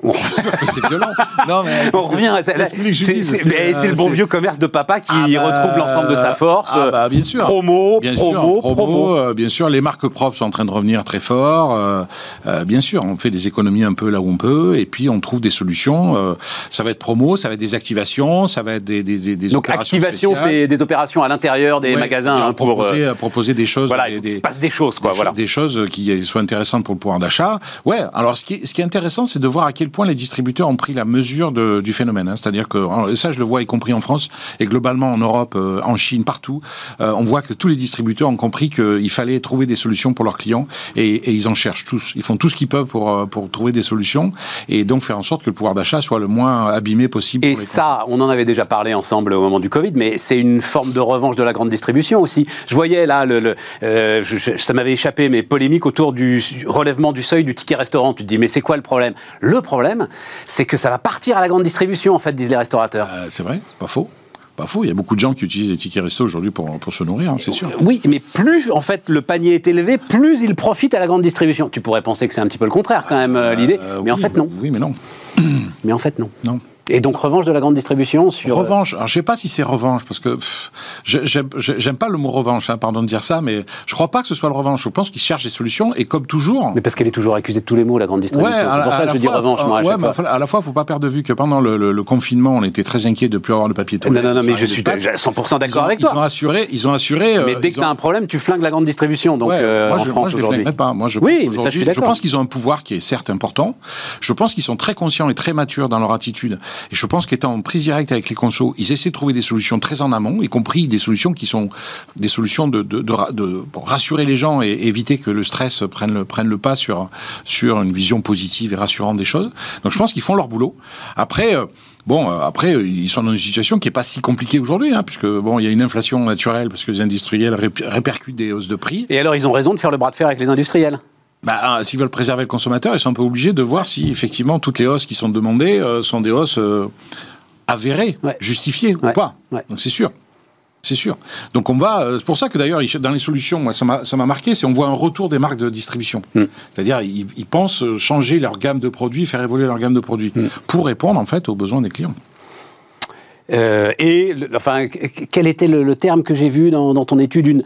C'est violent. Non, mais on revient. C'est le bon vieux commerce de papa qui ah bah, retrouve l'ensemble de sa force. Ah bah, bien sûr. Promo, bien promo, sûr, promo. Euh, bien sûr, les marques propres sont en train de revenir très fort. Euh, euh, bien sûr, on fait des économies un peu là où on peut, et puis on trouve des solutions. ça va être promo, ça va être des activations, ça va être des, des, des Donc activation, c'est des opérations à l'intérieur des magasins hein, pour proposer, proposer, des choses. Voilà, il se passe des choses, quoi. Des, voilà. des choses qui soient intéressantes pour le pouvoir d'achat. Ouais. Alors, ce qui est, ce qui est intéressant, c'est de voir à quel point les distributeurs ont pris la mesure de, du phénomène. Hein. C'est-à-dire que ça, je le vois, y compris en France et globalement en Europe, euh, en Chine, partout. Euh, on voit que tous les distributeurs ont compris qu'il fallait trouver des solutions pour leurs clients et, et, ils en cherchent tous. Ils font tout ce qu'ils peuvent pour, euh, pour trouver des solutions et donc faire en sorte que le pouvoir d'achat soit le moins abîmé possible. Et ça, on en avait déjà parlé ensemble au moment du Covid, mais c'est une forme de revanche de la grande distribution aussi. Je voyais là, le, le ça m'avait échappé, mais polémique autour du relèvement du seuil du ticket restaurant. Tu te dis, mais c'est quoi le problème? Le problème, c'est que ça va partir à la grande distribution, en fait, disent les restaurateurs. Euh, c'est vrai, pas faux. Pas faux, il y a beaucoup de gens qui utilisent les tickets resto aujourd'hui pour, pour se nourrir, hein, c'est sûr. Oui, mais plus en fait le panier est élevé, plus il profite à la grande distribution. Tu pourrais penser que c'est un petit peu le contraire quand même euh, l'idée, euh, mais en fait non. Oui, mais non. mais en fait non. Non. Et donc revanche de la grande distribution sur... Revanche, alors je sais pas si c'est revanche, parce que j'aime pas le mot revanche, hein, pardon de dire ça, mais je crois pas que ce soit le revanche. Je pense qu'ils cherchent des solutions, et comme toujours... Mais parce qu'elle est toujours accusée de tous les mots, la grande distribution. Ouais, c'est pour ça que je dis revanche, moi, à ouais, mais à la fois, faut pas perdre de vue que pendant le, le- le confinement, on était très inquiet de plus avoir le papier Non, toilette. non, non, mais Enfin, je suis pâtes. 100% d'accord Ils avec Ils ont toi. assuré, ils ont assuré. Mais euh, dès ils que tu as un problème, tu flingues la grande distribution, donc Ouais, euh, moi, en je, France aujourd'hui. pas. Moi, je Oui, pense mais ça, je pense qu'ils ont un pouvoir qui est certes important. Je pense qu'ils sont très conscients et très matures dans leur attitude. Et je pense qu'étant en prise directe avec les consos, ils essaient de trouver des solutions très en amont, y compris des solutions qui sont des solutions de, rassurer les gens et éviter que le stress prenne le, pas sur, sur une vision positive et rassurante des choses. Donc je pense qu'ils font leur boulot. Après, euh, Bon, euh, après, euh, ils sont dans une situation qui est pas si compliquée aujourd'hui, hein, puisque bon, il y a une inflation naturelle parce que les industriels rép- répercutent des hausses de prix. Et alors, ils ont raison de faire le bras de fer avec les industriels? Bah, euh, s'ils veulent préserver le consommateur, ils sont un peu obligés de voir si effectivement toutes les hausses qui sont demandées euh, sont des hausses euh, avérées, Ouais. justifiées Ouais. ou pas. Ouais. Donc c'est sûr. C'est sûr. Donc on va. euh, C'est pour ça que d'ailleurs, dans les solutions, moi, ça m'a marqué, c'est on voit un retour des marques de distribution. Mm. C'est-à-dire, ils, ils pensent changer leur gamme de produits, faire évoluer leur gamme de produits Mm. pour répondre en fait aux besoins des clients. Euh, et, le- enfin, qu- quel était le, le terme que j'ai vu dans, dans ton étude Une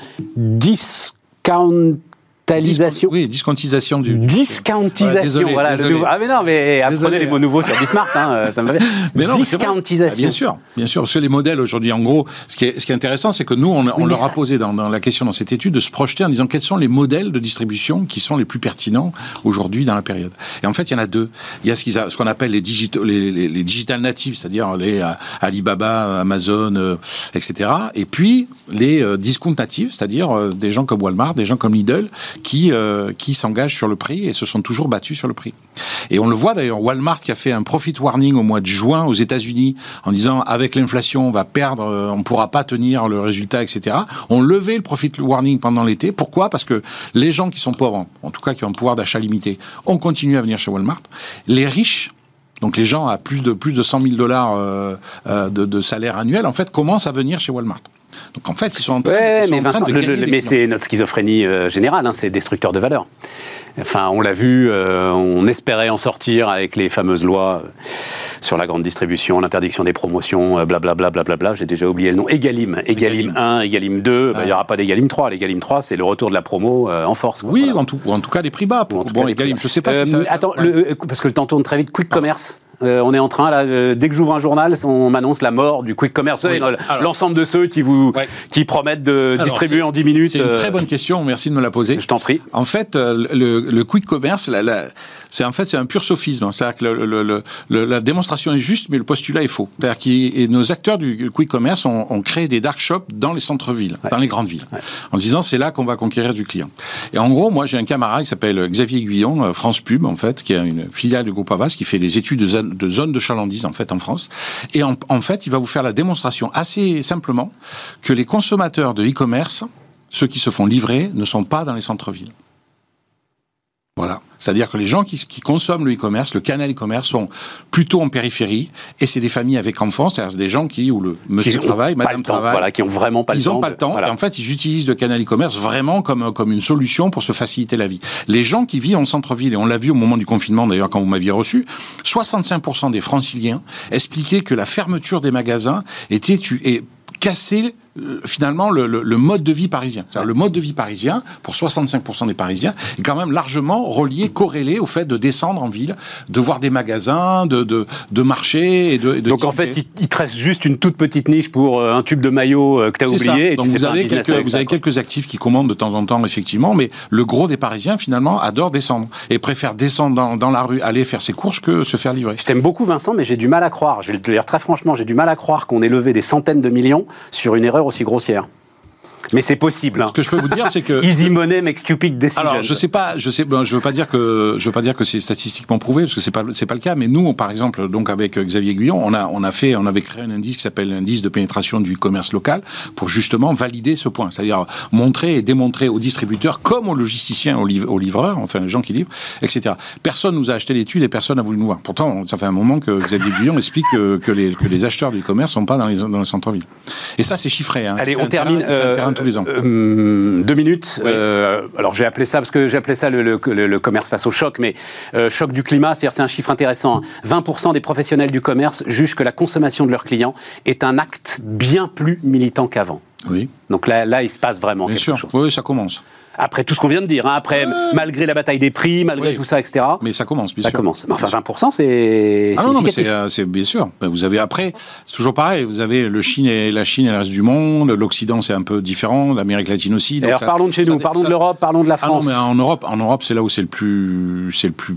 discountalisation Oui, discontisation du. Discountisation, désolé, voilà. désolé. Ah mais non, mais apprenez Désolé. les mots nouveaux sur Bismart, hein, euh, ça me va bien. Mais non. Discountisation. Ah, bien sûr, bien sûr, parce que les modèles aujourd'hui, en gros, ce qui est, ce qui est intéressant, c'est que nous, on, leur ça- a posé dans, dans la question dans cette étude de se projeter en disant quels sont les modèles de distribution qui sont les plus pertinents aujourd'hui dans la période. Et en fait, il y en a deux. Il y a ce qu'on appelle les, les, les, les digital natives, c'est-à-dire les euh, Alibaba, Amazon, euh, etc. Et puis les discount natives, c'est-à-dire des gens comme Walmart, des gens comme Lidl, qui euh, qui s'engagent sur le prix et se sont toujours battus sur le prix. Et on le voit d'ailleurs, Walmart qui a fait un profit warning au mois de juin aux États-Unis en disant avec l'inflation on va perdre, euh, on pourra pas tenir le résultat, etc. On levait le profit warning pendant l'été. Pourquoi? Parce que les gens qui sont pauvres, en tout cas qui ont un pouvoir d'achat limité, ont continué à venir chez Walmart. Les riches donc les gens à plus de plus de 100 000 dollars euh, euh, de, de salaire annuel, en fait, commencent à venir chez Walmart. Donc en fait, ils sont en train, Ouais, sont mais, en train Vincent, de le- le- mais c'est notre schizophrénie euh, générale, hein, c'est destructeur de valeur. Enfin, on l'a vu, euh, on espérait en sortir avec les fameuses lois euh, sur la grande distribution, l'interdiction des promotions, blablabla, blablabla, j'ai déjà oublié le nom, Egalim, Egalim Egalim. 1, Egalim 2, bah, il n'y aura pas d'Egalim 3, l'Egalim 3, c'est le retour de la promo euh, en force. Oui, Voilà. en tout, ou en tout cas des prix bas. Tout bon, les Egalim, je sais pas si ça Attends, ouais. le- parce que le temps tourne très vite, Quick Commerce. Euh, on est en train, là, euh, dès que j'ouvre un journal, on m'annonce la mort du quick commerce. Oui. Alors- L'ensemble de ceux qui vous Ouais. qui promettent de Alors, distribuer en 10 minutes. C'est une euh, très bonne question, merci de me la poser. Je t'en prie. En fait, euh, le, le quick commerce, la- la- c'est en fait c'est un pur sophisme. C'est-à-dire que le- le- le- la démonstration est juste, mais le postulat est faux. C'est-à-dire que nos acteurs du quick commerce ont, ont créé des dark shops dans les centres-villes, dans les grandes villes, en se disant c'est là qu'on va conquérir du client. Et en gros, moi j'ai un camarade qui s'appelle Xavier Guyon, euh, France Pub en fait, qui est une filiale du groupe Avas, qui fait les études de zone de, zone de chalandise en fait en France. Et en, en fait, il va vous faire la démonstration assez simplement que les consommateurs de e-commerce ceux qui se font livrer ne sont pas dans les centres-villes. Voilà. C'est-à-dire que les gens qui, qui consomment le e-commerce, le canal e-commerce, sont plutôt en périphérie, et c'est des familles avec enfants, c'est-à-dire des gens qui, où le monsieur qui ont travaille, pas madame temps, travaille, voilà, qui ont vraiment pas le ils temps. n'ont pas de- le temps. voilà. Et en fait, ils utilisent le canal e-commerce vraiment comme, comme une solution pour se faciliter la vie. Les gens qui vivent en centre-ville, et on l'a vu au moment du confinement d'ailleurs quand vous m'aviez reçu, 65% des franciliens expliquaient que la fermeture des magasins était et euh, finalement le, le- le mode de vie parisien. Le mode de vie parisien, pour 65% des Parisiens, est quand même largement relié, corrélé au fait de descendre en ville, de voir des magasins, de, de, de marcher et de, et de Donc en fait, il, il te reste juste une toute petite niche pour euh, un tube de maillot euh, que tu as oublié. ça. et tu Donc vous avez, business quelques, avec vous ça, avez quoi. quelques actifs qui commandent de temps en temps, effectivement, mais le gros des Parisiens, finalement, adore descendre et préfère descendre dans, dans la rue, aller faire ses courses que se faire livrer. Je t'aime beaucoup Vincent, mais j'ai du mal à croire, je vais te le dire très franchement, j'ai du mal à croire qu'on ait levé des centaines de millions sur une erreur aussi grossière. Mais c'est possible. hein. Ce que je peux vous dire, c'est que Easy money makes stupid decisions. Alors, je sais pas, je sais, ben, je veux pas dire que, je veux pas dire que c'est statistiquement prouvé parce que c'est pas, c'est pas le cas. Mais nous, on, par exemple, donc avec euh, Xavier Guyon, on a, on a fait, on avait créé un indice qui s'appelle l'indice de pénétration du commerce local pour justement valider ce point, c'est-à-dire montrer et démontrer aux distributeurs comme aux logisticiens, aux, liv- aux livreurs, enfin les gens qui livrent, etc. Personne nous a acheté l'étude et personne n'a voulu nous voir. Pourtant, ça fait un moment que Xavier Guyon explique que, que les, que les acheteurs du commerce sont pas dans les, dans les centres-villes. Et ça, c'est chiffré. Hein. Allez, on terrain- termine. euh, tous les ans. Euh, deux minutes. Oui. Euh, alors j'ai appelé ça parce que j'ai appelé ça le, le- le- le commerce face au choc, mais euh, choc du climat, c'est-à-dire c'est un chiffre intéressant. hein. 20% des professionnels du commerce jugent que la consommation de leurs clients est un acte bien plus militant qu'avant. Oui, Donc là, là, il se passe vraiment bien quelque sûr. chose. Oui, ça commence. Après tout ce qu'on vient de dire, hein, après malgré la bataille des prix, malgré Oui. tout ça, etc. Mais ça commence, bien ça sûr. commence. Mais enfin, 20%, c'est Ah non, non, mais c'est, euh, bien sûr. Ben, Vous avez après, c'est toujours pareil. Vous avez le Chine et la Chine et le reste du monde. L'Occident, c'est un peu différent. L'Amérique latine aussi. Alors parlons de chez ça- nous, parlons de l'Europe, parlons de la Ah non, France. mais en Europe, en Europe, c'est là où c'est le plus, c'est le plus,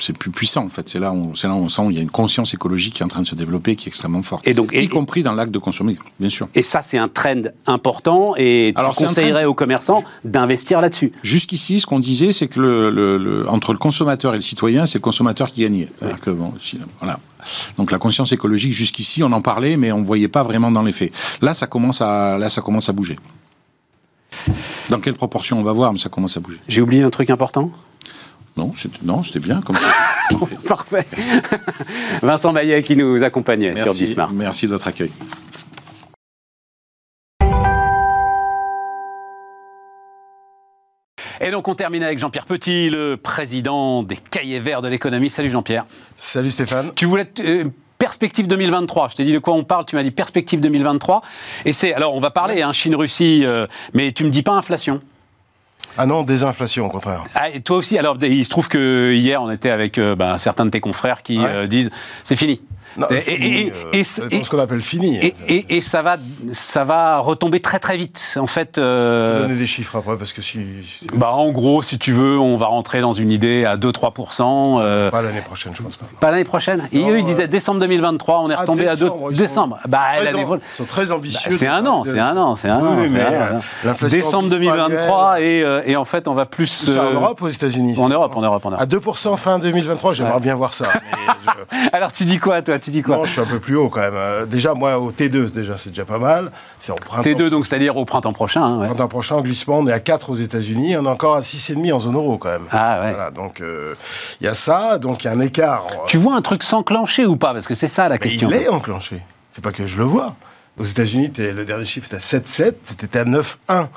c'est plus puissant en fait. C'est là, où, c'est là où on sent qu'il y a une conscience écologique qui est en train de se développer, qui est extrêmement forte. Et donc, et- y compris dans l'acte de consommer, bien sûr. Et ça, c'est un trend important et Alors, tu conseillerais aux commerçants d'investir là-dessus. Jusqu'ici, ce qu'on disait, c'est que le, le- le- entre le consommateur et le citoyen, c'est le consommateur qui gagnait. C'est-à-dire que, bon, si- voilà. Donc la conscience écologique, jusqu'ici, on en parlait, mais on ne voyait pas vraiment dans les faits. Là, ça commence à, là, ça commence à bouger. Dans quelle proportion on va voir, mais ça commence à bouger. J'ai oublié un truc important? Non, c'était, bien comme ça. Parfait. Vincent Maillet qui nous accompagnait sur Merci, Bismarck. merci de votre accueil. Et donc on termine avec Jean-Pierre Petit, le président des cahiers verts de l'économie. Salut Jean-Pierre. Salut Stéphane. Tu voulais euh, perspective 2023. Je t'ai dit de quoi on parle. Tu m'as dit perspective 2023. Et c'est alors on va parler hein, Chine-Russie, euh, mais tu me dis pas inflation. Ah non, désinflation au contraire. Ah, et toi aussi. Alors il se trouve que hier on était avec euh, ben, certains de tes confrères qui Ouais. euh, disent c'est fini. Non, Et- fini, et- et- euh, et- et- ce qu'on appelle fini. Et, et- et ça va, ça va retomber très très vite. En fait, euh, Donner des chiffres après parce que si, bah en gros, si tu veux, on va rentrer dans une idée à 2-3%. euh, pas l'année prochaine, je pense pas. pas l'année prochaine. Et Non, eux, ils disaient décembre 2023, on est Ah, retombé à 2 décembre, ils sont décembre. Bah Très. Ils sont très ambitieux. Bah, c'est un an, c'est un an, c'est un Oui, an. mais un an, euh, Décembre glisse pas 2023 annuelle. et, euh, et en fait on va plus. C'est en euh, Europe ou aux États-Unis En Europe, en Europe, en Europe. À 2% fin 2023, j'aimerais bien voir ça. Alors tu dis quoi toi Tu dis quoi Non, je suis un peu plus haut quand même. Euh, Déjà, moi, au T2, déjà, c'est déjà pas mal. C'est au printemps. T2 donc c'est-à-dire au printemps prochain. hein, ouais. Printemps prochain, en glissement, on est à 4 aux États-Unis. On est encore à 6,5 en zone euro quand même. Ah ouais. Voilà, donc euh, il y a ça, donc il y a un écart. Tu vois un truc s'enclencher ou pas? Parce que c'est ça la Mais question. il est enclenché. C'est pas que je le vois. Aux États-Unis, le dernier chiffre était à 7,7, c'était à 9,1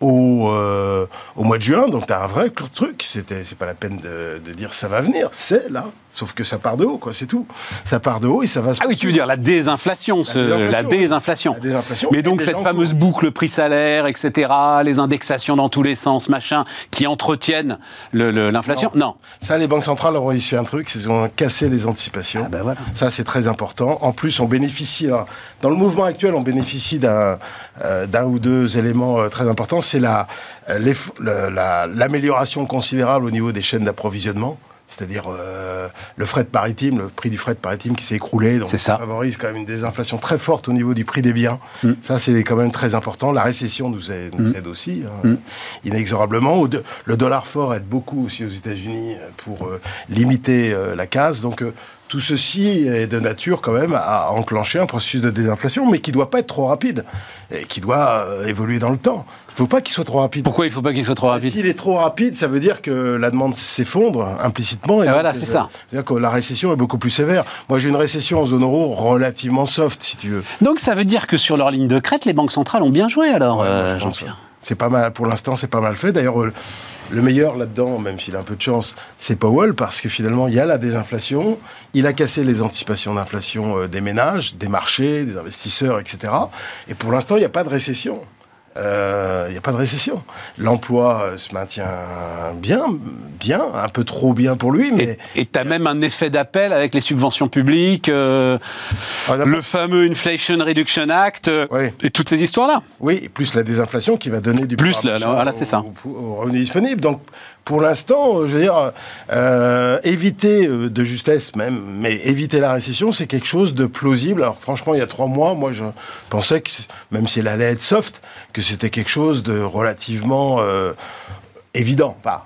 au, euh, au mois de juin, donc t'as un vrai truc. C'est pas la peine de, de dire ça va venir, c'est là. Sauf que ça part de haut, quoi, c'est tout. Ça part de haut et ça va se Ah oui, tu veux dire la désinflation, ce- la désinflation, désinflation. La désinflation. Mais donc cette fameuse cours. boucle prix-salaire, etc., les indexations dans tous les sens, machin, qui entretiennent l'inflation? Non. Ça, les banques centrales ont réussi un truc, c'est qu'ils ont cassé les anticipations. Ah ben voilà. Ça, c'est très important. En plus, on bénéficie. Alors, dans le mouvement actuel, on bénéficie d'un euh, ou deux éléments euh, très importants. C'est la euh, le- la- l'amélioration considérable au niveau des chaînes d'approvisionnement. C'est-à-dire euh, le fret maritime, le prix du fret maritime qui s'est écroulé. Donc, ça. favorise quand même une désinflation très forte au niveau du prix des biens. Mm. Ça, c'est quand même très important. La récession nous aide, nous aide aussi, hein, inexorablement. Au de- le dollar fort aide beaucoup aussi aux États-Unis pour euh, limiter euh, la casse. Donc, euh, tout ceci est de nature quand même à enclencher un processus de désinflation, mais qui ne doit pas être trop rapide et qui doit euh, évoluer dans le temps. Il ne faut pas qu'il soit trop rapide. Pourquoi il ne faut pas qu'il soit trop rapide? S'il est trop rapide, ça veut dire que la demande s'effondre implicitement. Et voilà, c'est euh, ça. C'est-à-dire que la récession est beaucoup plus sévère. Moi, j'ai une récession en zone euro relativement soft, si tu veux. Donc ça veut dire que sur leur ligne de crête, les banques centrales ont bien joué alors, Ouais, euh, Jean-Pierre. C'est pas mal, pour l'instant, c'est pas mal fait. D'ailleurs, le meilleur là-dedans, même s'il a un peu de chance, c'est Powell, parce que finalement, il y a la désinflation. Il a cassé les anticipations d'inflation euh, des ménages, des marchés, des investisseurs, etc. Et pour l'instant, il n'y a pas de récession. Euh, Il n'y a pas de récession. L'emploi euh, se maintient bien, bien, un peu trop bien pour lui, mais Et tu as même un effet d'appel avec les subventions publiques, euh, Ah, le fameux Inflation Reduction Act, euh, Oui. et toutes ces histoires-là. Oui, plus la désinflation qui va donner du Plus pouvoir d'achat voilà, au- c'est ça. au, au revenu disponible. Donc, pour l'instant, euh, je veux dire, euh, éviter euh, de justesse même, mais éviter la récession, c'est quelque chose de plausible. Alors, franchement, il y a trois mois, moi, je pensais que, même si elle allait être soft, que c'était quelque chose de relativement évident. Enfin,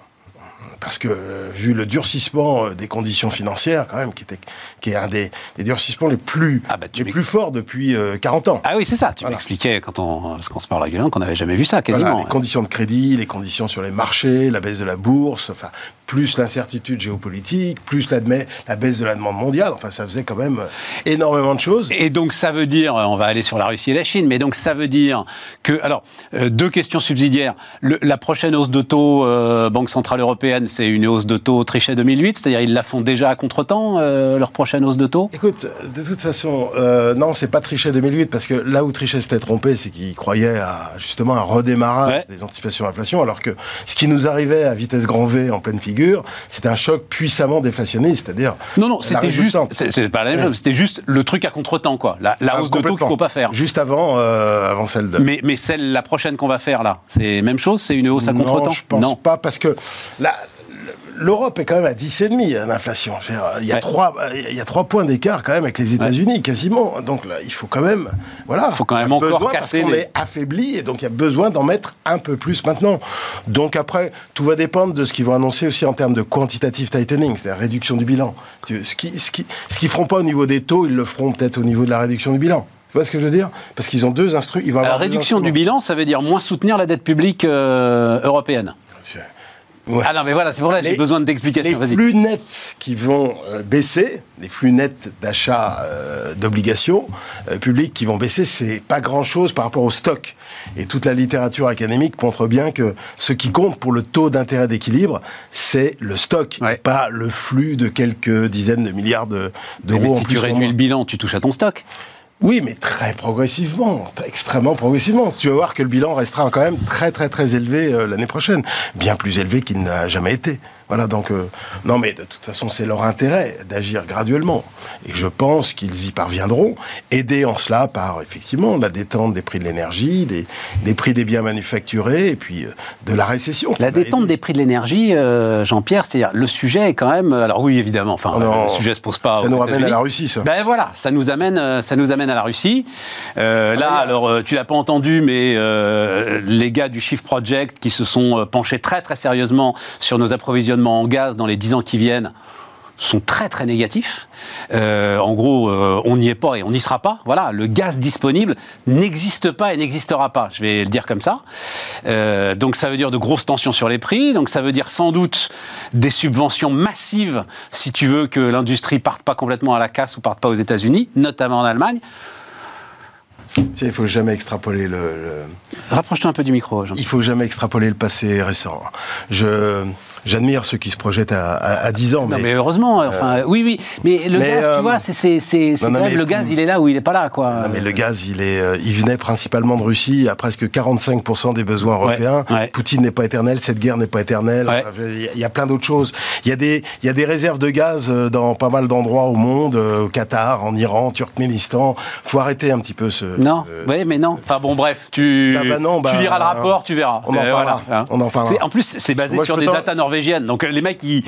parce que euh, vu le durcissement euh, des conditions financières, quand même, qui, était, qui est un des, des durcissements les plus, Ah bah, les plus forts depuis euh, 40 ans. Ah oui, c'est ça. Tu Voilà. m'expliquais quand on, parce qu'on se parle régulièrement qu'on n'avait jamais vu ça, quasiment. Voilà, les conditions de crédit, les conditions sur les marchés, la baisse de la bourse, enfin, plus l'incertitude géopolitique, plus la, la baisse de la demande mondiale. Enfin, ça faisait quand même énormément de choses. Et donc, ça veut dire, on va aller sur la Russie et la Chine, mais donc ça veut dire que, alors, euh, deux questions subsidiaires. Le, la prochaine hausse de taux, euh, Banque Centrale Européenne, c'est une hausse de taux Trichet 2008, c'est-à-dire ils la font déjà à contre-temps, euh, leur prochaine hausse de taux? Écoute, de toute façon, euh, non, c'est pas Trichet 2008, parce que là où Trichet s'était trompé, c'est qu'il croyait à, justement, un redémarrage Ouais. des anticipations d'inflation, alors que ce qui nous arrivait à vitesse grand V en pleine figure, c'était un choc puissamment déflationniste, c'est-à-dire Non, non, la c'était juste, c'est pas la même Ouais. chose, c'était juste le truc à contre-temps, quoi. La, la Ah, hausse de taux qu'il complètement. faut pas faire. Juste avant, euh, avant celle de. Mais, mais celle, la prochaine qu'on va faire là, c'est même chose, c'est une hausse à contre-temps? Non, je pense pas, parce que la- L'Europe est quand même à 10,5 d'inflation. Je veux dire, Il y, a trois, il y a trois points d'écart quand même avec les États-Unis, quasiment. Donc là, il faut quand même. Voilà. Faut quand Il y a même encore casser Parce les- est affaibli et donc il y a besoin d'en mettre un peu plus maintenant. Donc après, tout va dépendre de ce qu'ils vont annoncer aussi en termes de quantitative tightening, c'est-à-dire réduction du bilan. Ce qui, ce qu'ils feront pas au niveau des taux, ils le feront peut-être au niveau de la réduction du bilan. Tu vois ce que je veux dire? Parce qu'ils ont deux instruments. La réduction du bilan, ça veut dire moins soutenir la dette publique euh, européenne. Ouais. Ah non, mais voilà, c'est pour là que j'ai Les- besoin Les d'explications. Vas-y. flux nets qui vont euh, baisser, les flux nets d'achat euh, d'obligations euh, publiques qui vont baisser, c'est pas grand-chose par rapport au stock. Et toute la littérature académique montre bien que ce qui compte pour le taux d'intérêt d'équilibre, c'est le stock, Ouais. pas le flux de quelques dizaines de milliards de- Mais d'euros en si plus. tu réduis le bilan, tu touches à ton stock. Oui, mais très progressivement, extrêmement progressivement. Tu vas voir que le bilan restera quand même très très très élevé euh, l'année prochaine, bien plus élevé qu'il n'a jamais été. Voilà, donc euh, non, mais de toute façon, c'est leur intérêt d'agir graduellement, et je pense qu'ils y parviendront, aidés en cela par effectivement la détente des prix de l'énergie, des, des prix des biens manufacturés, et puis euh, de la récession. La détente des prix de l'énergie, euh, Jean-Pierre, c'est-à-dire le sujet est quand même. Alors oui, évidemment. Enfin, non. le sujet se pose pas. Ça nous ramène à la Russie, ça. Ben voilà, ça nous amène, ça nous amène à la Russie. Euh, là, alors tu l'as pas entendu, mais les gars du Shift Project qui se sont penchés très très sérieusement sur nos approvisionnements en gaz dans les 10 ans qui viennent sont très très négatifs. Euh, en gros, euh, on n'y est pas et on n'y sera pas. Voilà, le gaz disponible n'existe pas et n'existera pas. Je vais le dire comme ça. Euh, donc ça veut dire de grosses tensions sur les prix. Donc ça veut dire sans doute des subventions massives si tu veux que l'industrie parte pas complètement à la casse ou parte pas aux États-Unis, notamment en Allemagne. Il faut jamais extrapoler le- le, Rapproche-toi un peu du micro, Jean. Il faut jamais extrapoler le passé récent. Je j'admire ceux qui se projettent à, à, à 10 ans, Non mais, mais heureusement, enfin oui oui, mais le mais, gaz, euh, tu vois, c'est quand même le gaz, il est là où il est pas là quoi. Non, mais le gaz, il est, euh, il venait principalement de Russie à presque 45% des besoins européens. ouais. Poutine n'est pas éternel, cette guerre n'est pas éternelle. Ouais. Il y a- plein d'autres choses. Il y a des, il y a des réserves de gaz euh, dans pas mal d'endroits au monde, euh, au Qatar, en Iran, Turkménistan. Faut arrêter un petit peu ce. Non, euh, oui, mais non. Enfin bon, bref, tu, Ah bah non, bah, tu liras le rapport, tu verras. on en parlera, hein. on en parlera. En plus, c'est basé Moi, sur des datas norvégiennes. Donc euh, les mecs, ils,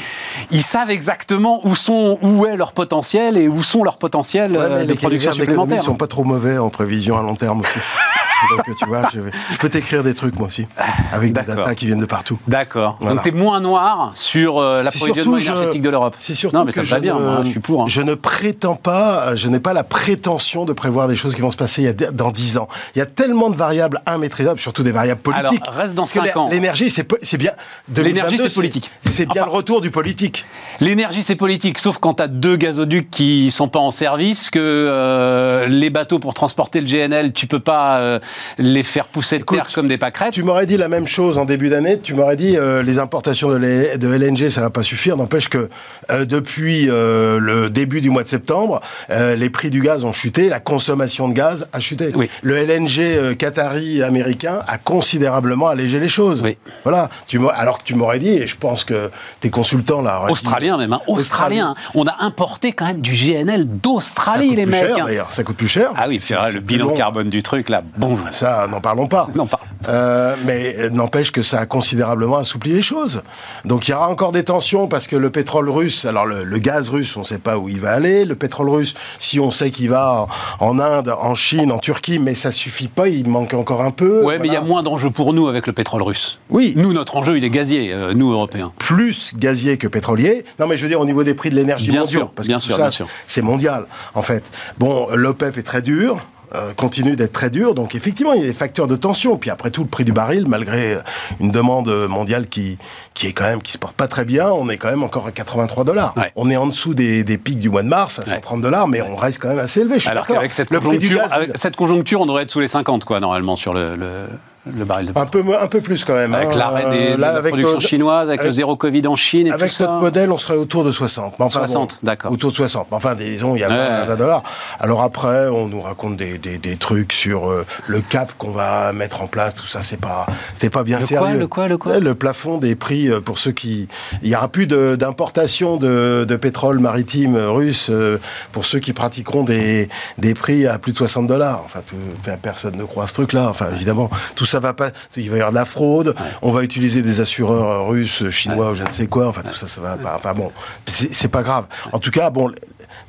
ils savent exactement où sont, où est leur potentiel et où sont leurs potentiels Ouais, euh, de les production supplémentaire. sont pas trop mauvais en prévision à long terme aussi. Donc tu vois, je, vais- je peux t'écrire des trucs moi aussi, avec des datas qui viennent de partout. D'accord. Voilà. Donc t'es moins noir sur euh, l'approvisionnement je- énergétique de l'Europe. C'est surtout Non, mais que ça me je va bien. ne- moi, je suis pour. hein. Je ne prétends pas, je n'ai pas la prétention de prévoir des choses qui vont se passer il y a- dans 10 ans. Il y a tellement de variables immaîtrisables, surtout des variables politiques. Alors, reste dans Parce que cinq l'é- ans. L'énergie, c'est po- bien. L'énergie, 2022, c'est politique. C'est bien Enfin- le retour du politique. L'énergie, c'est politique, sauf quand tu as deux gazoducs qui sont pas en service, que euh, les bateaux pour transporter le GNL, tu peux pas euh, les faire pousser de terre comme des pâquerettes. Tu m'aurais dit la même chose en début d'année. Tu m'aurais dit euh, les importations de, LNG, ça va pas suffire. N'empêche que euh, depuis euh, le début du mois de septembre, les prix du gaz ont chuté, la consommation de gaz a chuté. Oui. Le LNG qatari américain a considérablement allégé les choses. Oui. Voilà. Tu alors que tu m'aurais dit, et je pense que tes consultants là, dit- Australien même, hein. Australien. On a importé quand même du GNL Ça d'Australie, coûte les plus mecs. cher, hein. d'ailleurs. Ça coûte plus cher. Ah oui, c'est vrai, le bilan long. carbone du truc là, bon. Ça, n'en parlons pas. Non, pas. Euh, mais n'empêche que ça a considérablement assoupli les choses. Donc il y aura encore des tensions parce que le pétrole russe, alors le, le gaz russe, on ne sait pas où il va aller. Le pétrole russe, si on sait qu'il va en, en Inde, en Chine, en Turquie, mais ça suffit pas, il manque encore un peu. Ouais, mais il y a Voilà. moins d'enjeux pour nous avec le pétrole russe. Oui. Nous, notre enjeu, il est gazier, euh, nous, Européens. plus gazier que pétrolier. Non, mais je veux dire au niveau des prix de l'énergie Bien mondiaux, sûr, parce bien que sûr, ça, bien sûr. c'est mondial en fait. Bon, l'OPEP est très dur. Euh, continue d'être très dur. Donc effectivement, il y a des facteurs de tension. Puis après tout, le prix du baril, malgré une demande mondiale qui, qui est quand même qui se porte pas très bien, on est quand même encore à 83 dollars. Ouais. On est en dessous des, des pics du mois de mars à 130 dollars, mais on reste quand même assez élevé. Je suis Alors qu'avec cette, conjoncture, avec cette conjoncture, on devrait être sous les 50, quoi, normalement, sur le, le, le baril de un peu un peu plus quand même. Avec hein. l'arrêt des- de là, la avec production notre- chinoise, avec, le avec- zéro Covid en Chine et Avec tout ça. notre modèle, on serait autour de 60. Mais enfin, 60, bon, d'accord. Autour de 60. Mais Enfin, disons, il y a Ouais. 20, 20 dollars. Alors après, on nous raconte des, des, des trucs sur euh, le cap qu'on va mettre en place. Tout ça, c'est pas, c'est pas bien Le quoi, sérieux. le quoi, le quoi Le plafond des prix euh, pour ceux qui. Il y aura plus de- d'importation de, de pétrole maritime russe euh, pour ceux qui pratiqueront des, des prix à plus de 60 dollars. Enfin, tout- enfin, personne ne croit à ce truc-là. Enfin, évidemment, tout ça va pas. Il va y avoir de la fraude. On va utiliser des assureurs russes, chinois ou je ne sais quoi. Enfin, tout ça, ça va pas. Enfin bon, c'est pas grave. En tout cas, bon.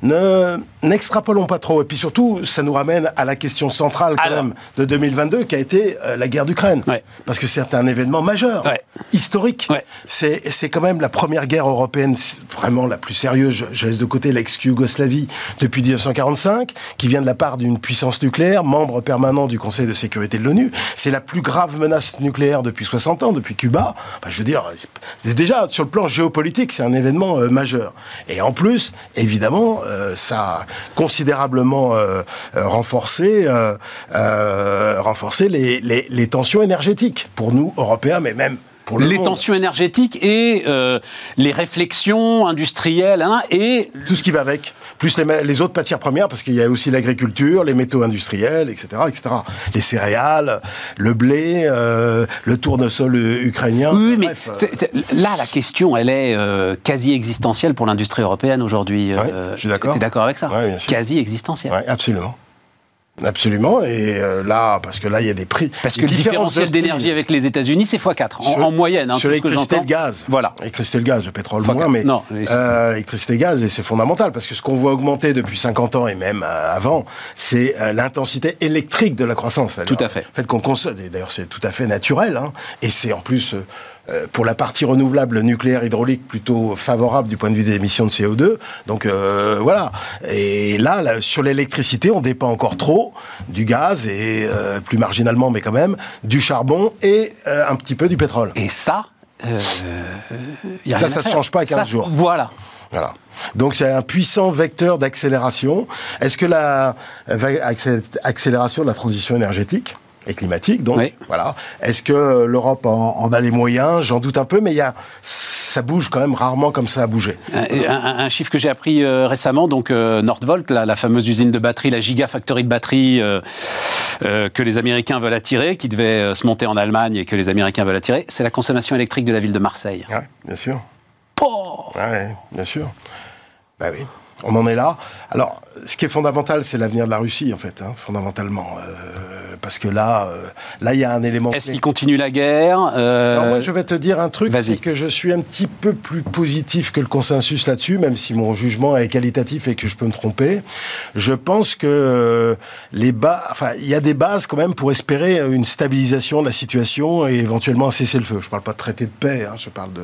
Ne n'extrapolons pas trop et puis surtout ça nous ramène à la question centrale quand Alors. même de 2022 qui a été euh, la guerre d'Ukraine Ouais. parce que c'est un événement majeur Ouais. historique Ouais. c'est quand même la première guerre européenne vraiment la plus sérieuse je, je laisse de côté l'ex-Yougoslavie depuis 1945 qui vient de la part d'une puissance nucléaire membre permanent du Conseil de sécurité de l'ONU c'est la plus grave menace nucléaire depuis 60 ans depuis Cuba Enfin, je veux dire c'est déjà sur le plan géopolitique c'est un événement euh, majeur et en plus évidemment euh, ça a considérablement euh, euh, renforcé euh, euh, renforcé les, les, les tensions énergétiques pour nous Européens mais même pour le les monde. tensions énergétiques et euh, les réflexions industrielles hein, et tout ce qui va avec, plus les, autres matières premières, parce qu'il y a aussi l'agriculture, les métaux industriels, etc., etc. Les céréales, le blé, euh, le tournesol euh, ukrainien. oui, mais euh, là la question elle est euh, quasi existentielle pour l'industrie européenne aujourd'hui. Ouais, je suis d'accord. T'es d'accord avec ça? Ouais, bien sûr. Quasi existentielle. ouais, absolument. Absolument, et euh, là, parce que là, il y a des prix. Parce que le différentiel d'énergie avec les États-Unis, c'est x4 en, Sur- en moyenne. Hein, sur l'électricité et le gaz. Voilà. L'électricité et le gaz, le pétrole Fois moins, quatre. mais Non, c'est- euh, l'électricité et le gaz, et c'est fondamental, parce que ce qu'on voit augmenter depuis 50 ans et même euh, avant, c'est l'intensité électrique de la croissance. Tout à fait. Le fait qu'on consomme, et d'ailleurs c'est tout à fait naturel, hein, et c'est en plus... euh, euh, pour la partie renouvelable nucléaire hydraulique plutôt favorable du point de vue des émissions de CO2. Donc euh, voilà. Et là, là, sur l'électricité, on dépend encore trop du gaz et euh, plus marginalement, mais quand même, du charbon et euh, un petit peu du pétrole. Et ça, euh, y a Ça, ça faire. change pas à 15 Ça, jours. Voilà. Voilà. Donc c'est un puissant vecteur d'accélération. Est-ce que la accé- accélération de la transition énergétique et climatique, donc Oui. voilà. Est-ce que l'Europe en, en a les moyens? J'en doute un peu, mais il y a, ça bouge quand même rarement comme ça a bougé. Un, un- un chiffre que j'ai appris euh, récemment, donc euh, Nordvolt, la, la fameuse usine de batterie, la gigafactory de batterie euh, euh, que les Américains veulent attirer, qui devait se monter en Allemagne et que les Américains veulent attirer, c'est la consommation électrique de la ville de Marseille. Ouais, bien sûr. Oh Ouais, bien sûr. Bah oui. On en est là. Alors, ce qui est fondamental, c'est l'avenir de la Russie, en fait, hein, fondamentalement, Euh, parce que là, euh, là, il y a un élément. Est-ce qu'il continue la guerre Euh, Alors moi, je vais te dire un truc, c'est que je suis un petit peu plus positif que le consensus là-dessus, même si mon jugement est qualitatif et que je peux me tromper. Je pense que euh, les bas, enfin, il y a des bases quand même pour espérer euh, une stabilisation de la situation et éventuellement un cessez-le-feu. Je parle pas de traité de paix, hein, je parle de,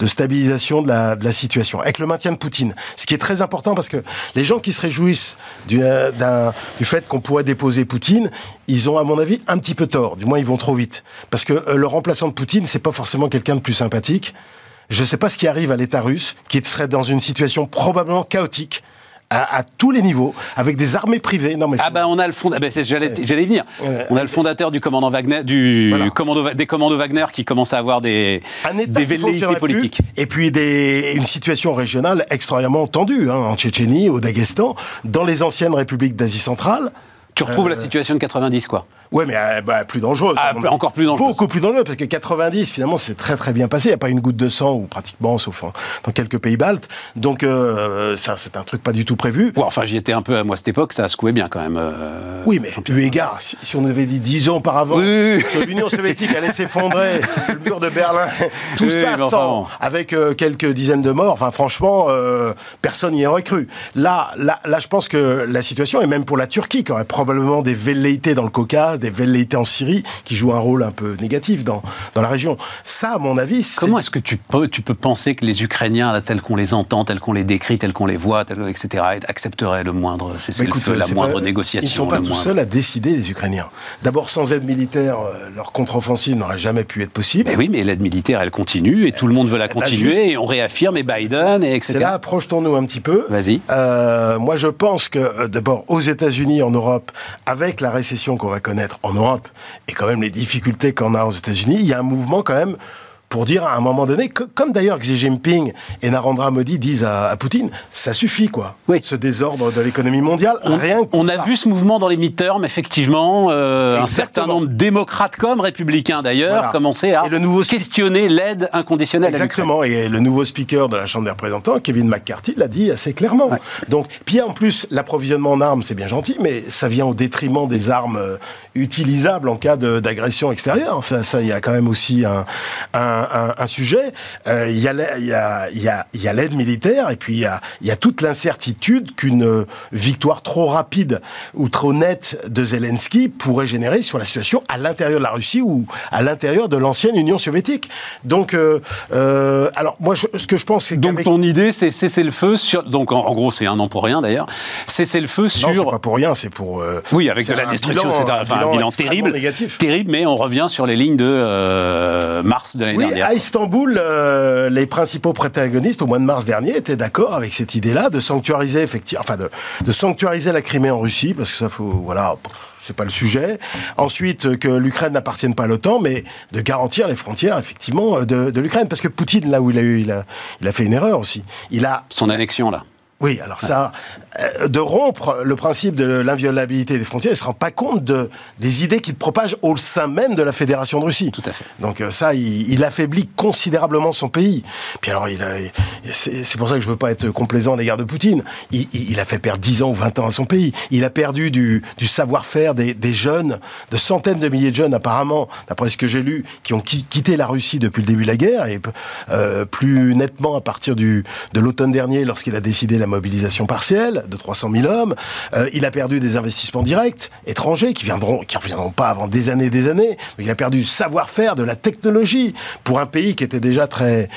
de stabilisation de la, de la situation avec le maintien de Poutine. Ce qui est très important parce que les gens qui se réjouissent du, euh, du fait qu'on pourrait déposer Poutine, ils ont à mon avis un petit peu tort. Du moins, ils vont trop vite parce que euh, le remplaçant de Poutine, c'est pas forcément quelqu'un de plus sympathique. Je ne sais pas ce qui arrive à l'État russe, qui serait dans une situation probablement chaotique à, à tous les niveaux, avec des armées privées. Non mais Ah ben on a le fond, ah ben, c'est- j'allais venir. On a le fondateur du commandant Wagner, du Voilà. commando, des commandos Wagner qui commence à avoir des un État des velléités plus, politiques. et puis des, une situation régionale extrêmement tendue, hein, en Tchétchénie, au Daghestan, dans les anciennes républiques d'Asie centrale. Tu retrouves la Euh, situation de 90 quoi. Ouais, mais euh, bah, plus dangereuse. Ah, avis. encore plus dangereuse. Beaucoup plus dangereuse, parce que 90, finalement, c'est très très bien passé. Il n'y a pas une goutte de sang, ou pratiquement, sauf en- dans quelques pays baltes. Donc, euh, ça, c'est un truc pas du tout prévu. Ouais, enfin j'y étais un peu à moi à cette époque, ça a secoué bien quand même. euh. Oui, mais eu égard, si, si on avait dit dix ans auparavant Oui, oui, oui. que l'Union soviétique allait s'effondrer, le mur de Berlin, tout ça enfin sans, avec quelques dizaines de morts, enfin franchement, personne n'y aurait cru. Là, là, là, je pense que la situation, et même pour la Turquie, qui aurait probablement des velléités dans le Caucase, des velléités en Syrie qui jouent un rôle un peu négatif dans, dans la région. Ça, à mon avis, c'est... Comment est-ce que tu peux, tu peux penser que les Ukrainiens, là, tels qu'on les entend, tels qu'on les décrit, tels qu'on les voit, tels, etc., accepteraient le moindre cessez-le-feu, la moindre pas- négociation Ils ne sont pas tout moindre- seuls à décider, les Ukrainiens. D'abord, sans aide militaire, euh, leur contre-offensive n'aurait jamais pu être possible. Mais oui, mais l'aide militaire, elle continue, et tout le monde veut la bah, continuer, juste- et on réaffirme, et Biden, et etc. C'est là, projetons-nous un petit peu. Vas-y. Euh, moi, je pense que euh, d'abord aux États-Unis, en Europe, avec la récession qu'on va connaître en Europe. Et quand même les difficultés qu'on a aux États-Unis, il y a un mouvement quand même pour dire à un moment donné, que, comme d'ailleurs Xi Jinping et Narendra Modi disent à, à Poutine, ça suffit quoi. Oui. Ce désordre de l'économie mondiale, On, rien que on a ça. vu ce mouvement dans les midterms, effectivement. euh, un certain nombre de démocrates comme républicains d'ailleurs Voilà. commencer à Et le nouveau- questionner l'aide inconditionnelle à. Exactement. Et le nouveau speaker de la Chambre des représentants, Kevin McCarthy, l'a dit assez clairement. Ouais. Donc, puis en plus, l'approvisionnement en armes, c'est bien gentil, mais ça vient au détriment des armes euh, utilisables en cas d'agression extérieure. Ça, ça, il y a quand même aussi un, un, un- un sujet. Euh, Il y a la- il y a, l'aide militaire, et puis il y a, y a toute l'incertitude qu'une euh, victoire trop rapide ou trop nette de Zelensky pourrait générer sur la situation à l'intérieur de la Russie ou à l'intérieur de l'ancienne Union soviétique. Donc, euh, euh, alors moi, je- ce que je pense, c'est Donc ton idée, c'est cesser le feu sur. Donc en, en gros, c'est un an pour rien d'ailleurs. Cesser le feu Non, c'est sur. pas pour rien, c'est pour. euh, Oui, avec c'est de la un destruction, bilan- etc. Enfin, un bilan terrible, négatif. terrible, mais on revient sur les lignes de euh, mars de l'année Oui, dernière. à Istanbul, euh, les principaux protagonistes au mois de mars dernier étaient d'accord avec cette idée-là de sanctuariser effectivement, enfin de, de sanctuariser la Crimée en Russie, parce que ça faut, voilà. C'est pas le sujet. Ensuite, que l'Ukraine n'appartienne pas à l'OTAN, mais de garantir les frontières, effectivement, euh, de, de l'Ukraine. Parce que Poutine, là où il a eu, il a, il a fait une erreur aussi. Il a Son annexion là. Oui, alors ça, euh, de rompre le principe de l'inviolabilité des frontières, il se rend pas compte de, des idées qu'il propage au sein même de la Fédération de Russie. Tout à fait. Donc euh, ça, il, il affaiblit considérablement son pays. Puis alors, il c'est pour ça que je veux pas être complaisant à l'égard de Poutine. Il, a fait perdre 10 ans ou 20 ans à son pays. Il a perdu du, du savoir-faire des, des jeunes, de centaines de milliers de jeunes apparemment, d'après ce que j'ai lu, qui ont qui- quitté la Russie depuis le début de la guerre et euh, plus nettement à partir du, de l'automne dernier lorsqu'il a décidé la mobilisation partielle de 300 000 hommes. Euh, il a perdu des investissements directs étrangers qui viendront, qui reviendront pas avant des années et des années. Il a perdu du savoir-faire, de la technologie pour un pays qui était déjà très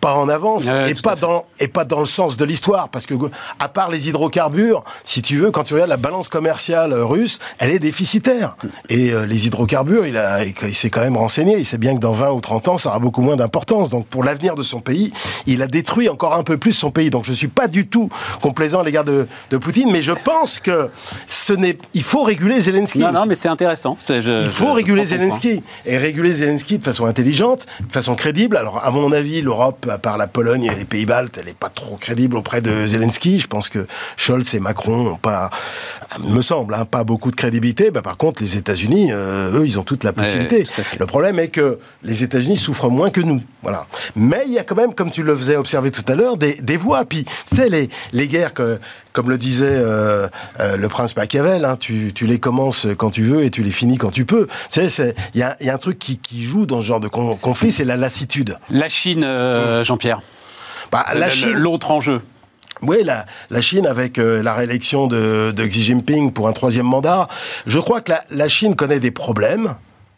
pas en avance Ouais, et pas dans et pas dans le sens de l'histoire parce que à part les hydrocarbures, si tu veux, quand tu regardes la balance commerciale euh, russe, elle est déficitaire. Et euh, les hydrocarbures, il a il s'est quand même renseigné, il sait bien que dans 20 ou 30 ans, ça aura beaucoup moins d'importance. Donc pour l'avenir de son pays, il a détruit encore un peu plus son pays. Donc je suis pas du tout complaisant à l'égard de, de Poutine, mais je pense que ce n'est il faut réguler Zelensky. Non, non, mais c'est intéressant. C'est- je- Il faut je réguler. Zelensky. Et réguler Zelensky de façon intelligente, de façon crédible. Alors, à mon avis, l'Europe, à part la Pologne et les Pays-Baltes, elle n'est pas trop crédible auprès de Zelensky. Je pense que Scholz et Macron n'ont pas, me semble, hein, pas beaucoup de crédibilité. Bah, par contre, les États-Unis, euh, eux, ils ont toute la possibilité. Le problème est que les États-Unis souffrent moins que nous. Voilà. Mais il y a quand même, comme tu le faisais observer tout à l'heure, des, des voies. Puis, tu sais, les, les guerres que, comme le disait euh, euh, le prince Machiavel, hein, tu, tu les commences quand tu veux et tu les finis quand tu peux. Tu sais, il y a, il y a un truc qui, qui joue dans ce genre de con- conflit, c'est la lassitude. La Chine, euh, Jean-Pierre. Bah, la Le- Chine, L'autre enjeu. oui, la, la Chine avec euh, la réélection de, de Xi Jinping pour un troisième mandat, je crois que la, la Chine connaît des problèmes.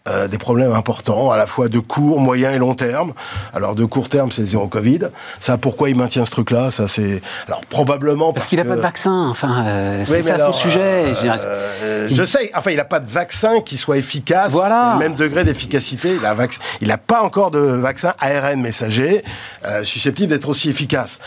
Euh, des problèmes importants, à la fois de court, moyen et long terme. Alors de court terme, c'est zéro Covid. Ça, pourquoi il maintient ce truc-là? Ça, c'est alors probablement Parce parce, qu'il n'a que... pas de vaccin. Enfin, euh, c'est Oui, ça alors, son sujet. euh, euh, je sais. Enfin, il n'a pas de vaccin qui soit efficace. Voilà. Le même degré d'efficacité. Il vac- n'a pas encore de vaccin ARN messager susceptible d'être aussi efficace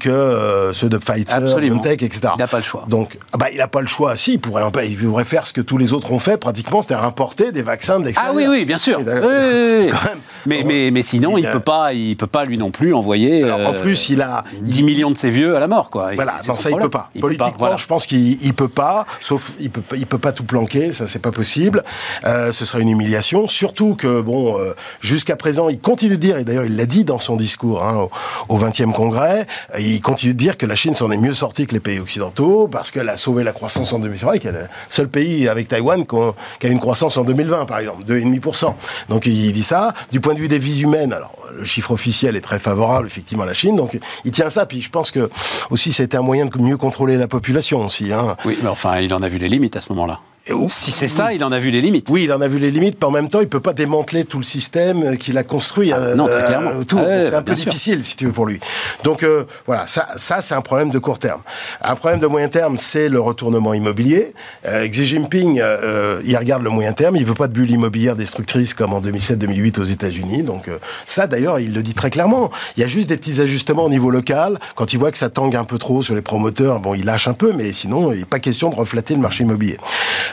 que ceux de Pfizer. BioNTech, etc. Il n'a pas le choix. Donc, ah bah, il n'a pas le choix. Si, il pourrait, il pourrait faire ce que tous les autres ont fait, pratiquement, c'est-à-dire importer des vaccins Ah oui, oui, bien sûr. Et Oui, d'ailleurs, oui, oui. quand même. Mais, mais, mais sinon, Il a- peut pas, il peut pas lui non plus envoyer. Alors, en euh, plus, il a 10 millions de ses vieux à la mort, quoi. Voilà, non, ça il problème. peut pas. Il peut Politiquement, pas, voilà. je pense qu'il il peut pas, sauf il peut, il peut pas tout planquer, ça c'est pas possible. Euh, ce serait une humiliation, surtout que bon, euh, jusqu'à présent, il continue de dire, et d'ailleurs il l'a dit dans son discours hein, au, au 20e congrès, il continue de dire que la Chine s'en est mieux sortie que les pays occidentaux parce qu'elle a sauvé la croissance en 2020, et qu'elle est le seul pays avec Taïwan qui a une croissance en 2020 par exemple, 2,5%. Donc il dit ça. Du point de vue des vies humaines, alors le chiffre officiel est très favorable effectivement à la Chine, donc il tient ça. Puis je pense que aussi c'était un moyen de mieux contrôler la population aussi. Hein. Oui, mais enfin, il en a vu les limites à ce moment-là. Si c'est ça, il en a vu les limites. Oui, il en a vu les limites, mais en même temps, il peut pas démanteler tout le système euh, qu'il a construit. Ah, non, très clairement. tout. Ah ouais, c'est un peu sûr. difficile, si tu veux, pour lui. Donc euh, voilà, ça, ça c'est un problème de court terme. Un problème de moyen terme, c'est le retournement immobilier. Euh, Xi Jinping, euh, il regarde le moyen terme. Il veut pas de bulle immobilière destructrice comme en 2007-2008 aux États-Unis. Donc euh, ça, d'ailleurs, il le dit très clairement. Il y a juste des petits ajustements au niveau local. Quand il voit que ça tangue un peu trop sur les promoteurs, bon, il lâche un peu, mais sinon, il n'est pas question de reflatter le marché immobilier.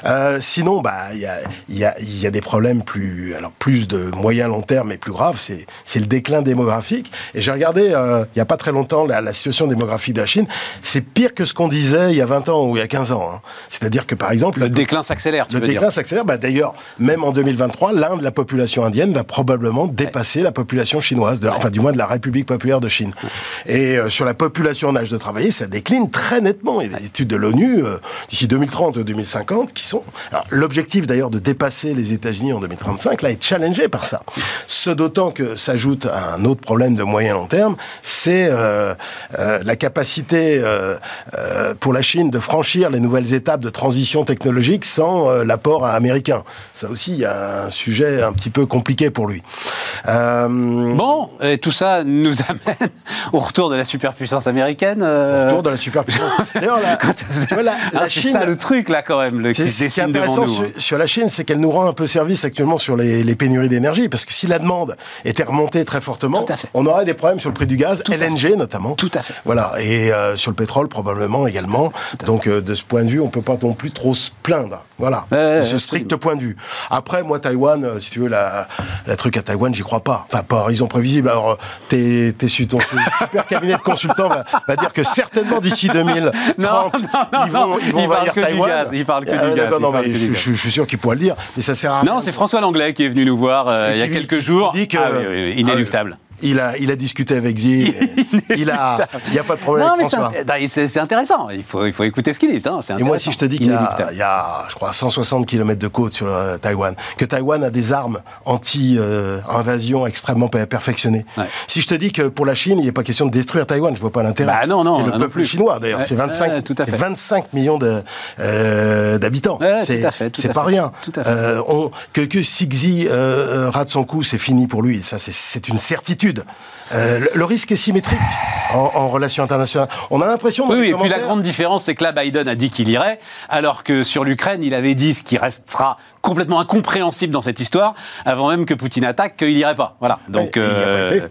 Euh, sinon, bah, il y a, y, a, y a des problèmes plus, alors plus de moyen long terme et plus graves, c'est, le déclin démographique. Et j'ai regardé euh, il y a pas très longtemps la, la situation démographique de la Chine. C'est pire que ce qu'on disait il y a 20 ans ou il y a 15 ans. hein. C'est-à-dire que par exemple, Le déclin s'accélère, tu le veux déclin s'accélère. Bah, D'ailleurs, même en 2023, l'Inde, la population indienne va probablement dépasser la population chinoise, de, enfin du moins de la République populaire de Chine. Et euh, sur la population en âge de travailler, ça décline très nettement. Il y a des études de l'ONU euh, d'ici 2030 ou 2050 qui sont. L'objectif d'ailleurs de dépasser les États-Unis en 2035 là est challengé par ça. Ce d'autant que s'ajoute un autre problème de moyen long terme, c'est euh, euh, la capacité euh, pour la Chine de franchir les nouvelles étapes de transition technologique sans l'apport américain. Ça aussi, il y a un sujet un petit peu compliqué pour lui. Bon, et tout ça nous amène au retour de la superpuissance américaine. euh, Autour de la superpuissance. D'ailleurs, la, la, la ah, Chine, ça le truc là quand même, le, qui ce qui est intéressant sur, hein. sur la Chine, c'est qu'elle nous rend un peu service actuellement sur les, les pénuries d'énergie, parce que si la demande était remontée très fortement, on aurait des problèmes sur le prix du gaz, LNG notamment. Tout à fait. Voilà, et euh, sur le pétrole probablement également. Donc euh, de ce point de vue, on peut pas non plus trop se plaindre. Voilà, Ouais, de ce absolument. strict point de vue. Après, moi, Taïwan, euh, si tu veux, la, la truc à Taïwan, j'y crois pas. Enfin, par horizon prévisible. Alors, euh, t'es, t'es ton super cabinet de consultants va, va dire que certainement d'ici 2030, Non, non, ils vont, ils vont il Taïwan. gaz, il parle que du Ah, gaz, non, parle mais je, du je- je suis sûr qu'il pourrait le dire, mais ça sert à rien. Non, c'est François Langlais qui est venu nous voir euh, il y a quelques jours. dit que- Ah oui, oui, oui, inéluctable. Il a, il a discuté avec Xi. il a, il n'y a pas de problème Non, mais c'est intéressant. Il faut, il faut écouter ce qu'il dit. Et moi, si je te dis qu'il y a, y je crois, 160 km de côte sur euh, Taïwan, que Taïwan a des armes anti-invasion extrêmement per- perfectionnées. Ouais. Si je te dis que pour la Chine, il n'est pas question de détruire Taïwan, je vois pas l'intérêt. Bah non, non, c'est le non peuple plus. chinois d'ailleurs. Ouais, c'est 25, ouais, tout à fait. c'est 25 millions euh, d'habitants. Ouais, c'est, tout à fait, tout c'est à pas rien. Tout à fait. Euh, on- que, que si Xi euh, euh, rate son coup, c'est fini pour lui. Ça, c'est une certitude. Euh, le, le risque est symétrique en, en relations internationales. On a l'impression. Oui, oui, et puis la grande différence, c'est que là, Biden a dit qu'il irait, alors que sur l'Ukraine, il avait dit ce qui restera complètement incompréhensible dans cette histoire, avant même que Poutine attaque, qu'il irait pas. Voilà. Donc, euh,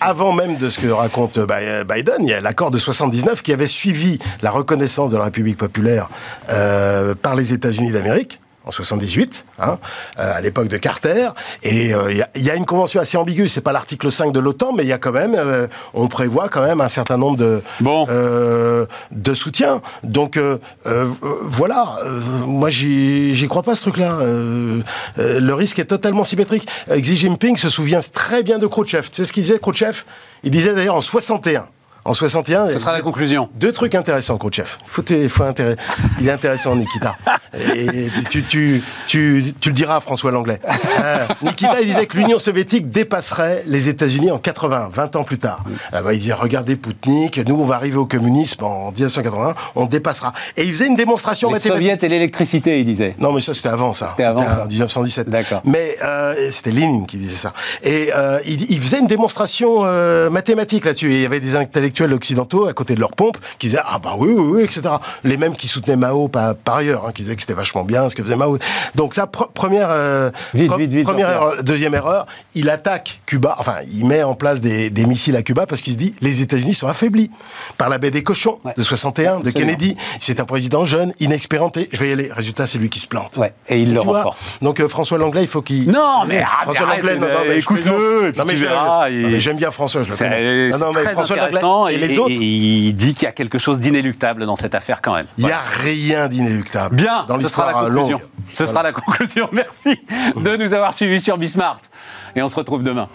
avant même de ce que raconte Bi- Biden, il y a l'accord de 79 qui avait suivi la reconnaissance de la République populaire euh, par les États-Unis d'Amérique. En 78, hein, euh, à l'époque de Carter, et euh, il y a- il y, a une convention assez ambiguë. C'est pas l'article 5 de l'OTAN, mais il y a quand même, euh, on prévoit quand même un certain nombre de Bon. euh, de soutien. Donc euh, euh, voilà, euh, moi j'y crois pas ce truc-là. Euh, euh, le risque est totalement symétrique. Euh, Xi Jinping se souvient très bien de Khrouchtchev. Tu sais ce qu'il disait Khrouchtchev? Il disait d'ailleurs en 61. En 61, Ce sera la conclusion. deux trucs intéressants. Faut, faut intérêt. Il est intéressant, Nikita. Et tu, tu, tu, tu le diras à François Langlais. Euh, Nikita, il disait que l'Union soviétique dépasserait les États-Unis en 80, 20 ans plus tard. Ah bah, il dit regardez Poutnik, nous on va arriver au communisme en 1980, on dépassera. Et il faisait une démonstration Les mathématique. soviets et l'électricité, il disait. Non, mais ça, c'était avant, ça. C'était avant, en 1917. D'accord. Mais euh, c'était Lénine qui disait ça. Et euh, il, il faisait une démonstration mathématique là-dessus. Il y avait des intellectuels occidentaux à côté de leur pompe qui disaient Ah, bah oui, oui, oui, etc. Les mêmes qui soutenaient Mao par, par ailleurs, hein, qui disaient que c'était vachement bien ce que faisait Mao. Donc, ça, pre- première, euh, Vite, vite, vite, première erreur. Deuxième erreur, il attaque Cuba, enfin, il met en place des, des missiles à Cuba parce qu'il se dit les États-Unis sont affaiblis par la baie des cochons Ouais. de 61, de Absolument. Kennedy. C'est un président jeune, inexpérimenté. Je vais y aller. Résultat, c'est lui qui se plante. Ouais, et il le vois renforce. Donc euh, François Langlais, il faut qu'il. Non, mais, François Langlais, écoute-le, Non, mais J'aime bien François, je le connais. Non, non, mais François intéressant Et les et- autres. et il dit qu'il y a quelque chose d'inéluctable dans cette affaire quand même. Il n'y a rien d'inéluctable. Bien, dans ce sera la conclusion. longue. Ce sera la conclusion. Merci de nous avoir suivis sur Bismart. Et on se retrouve demain.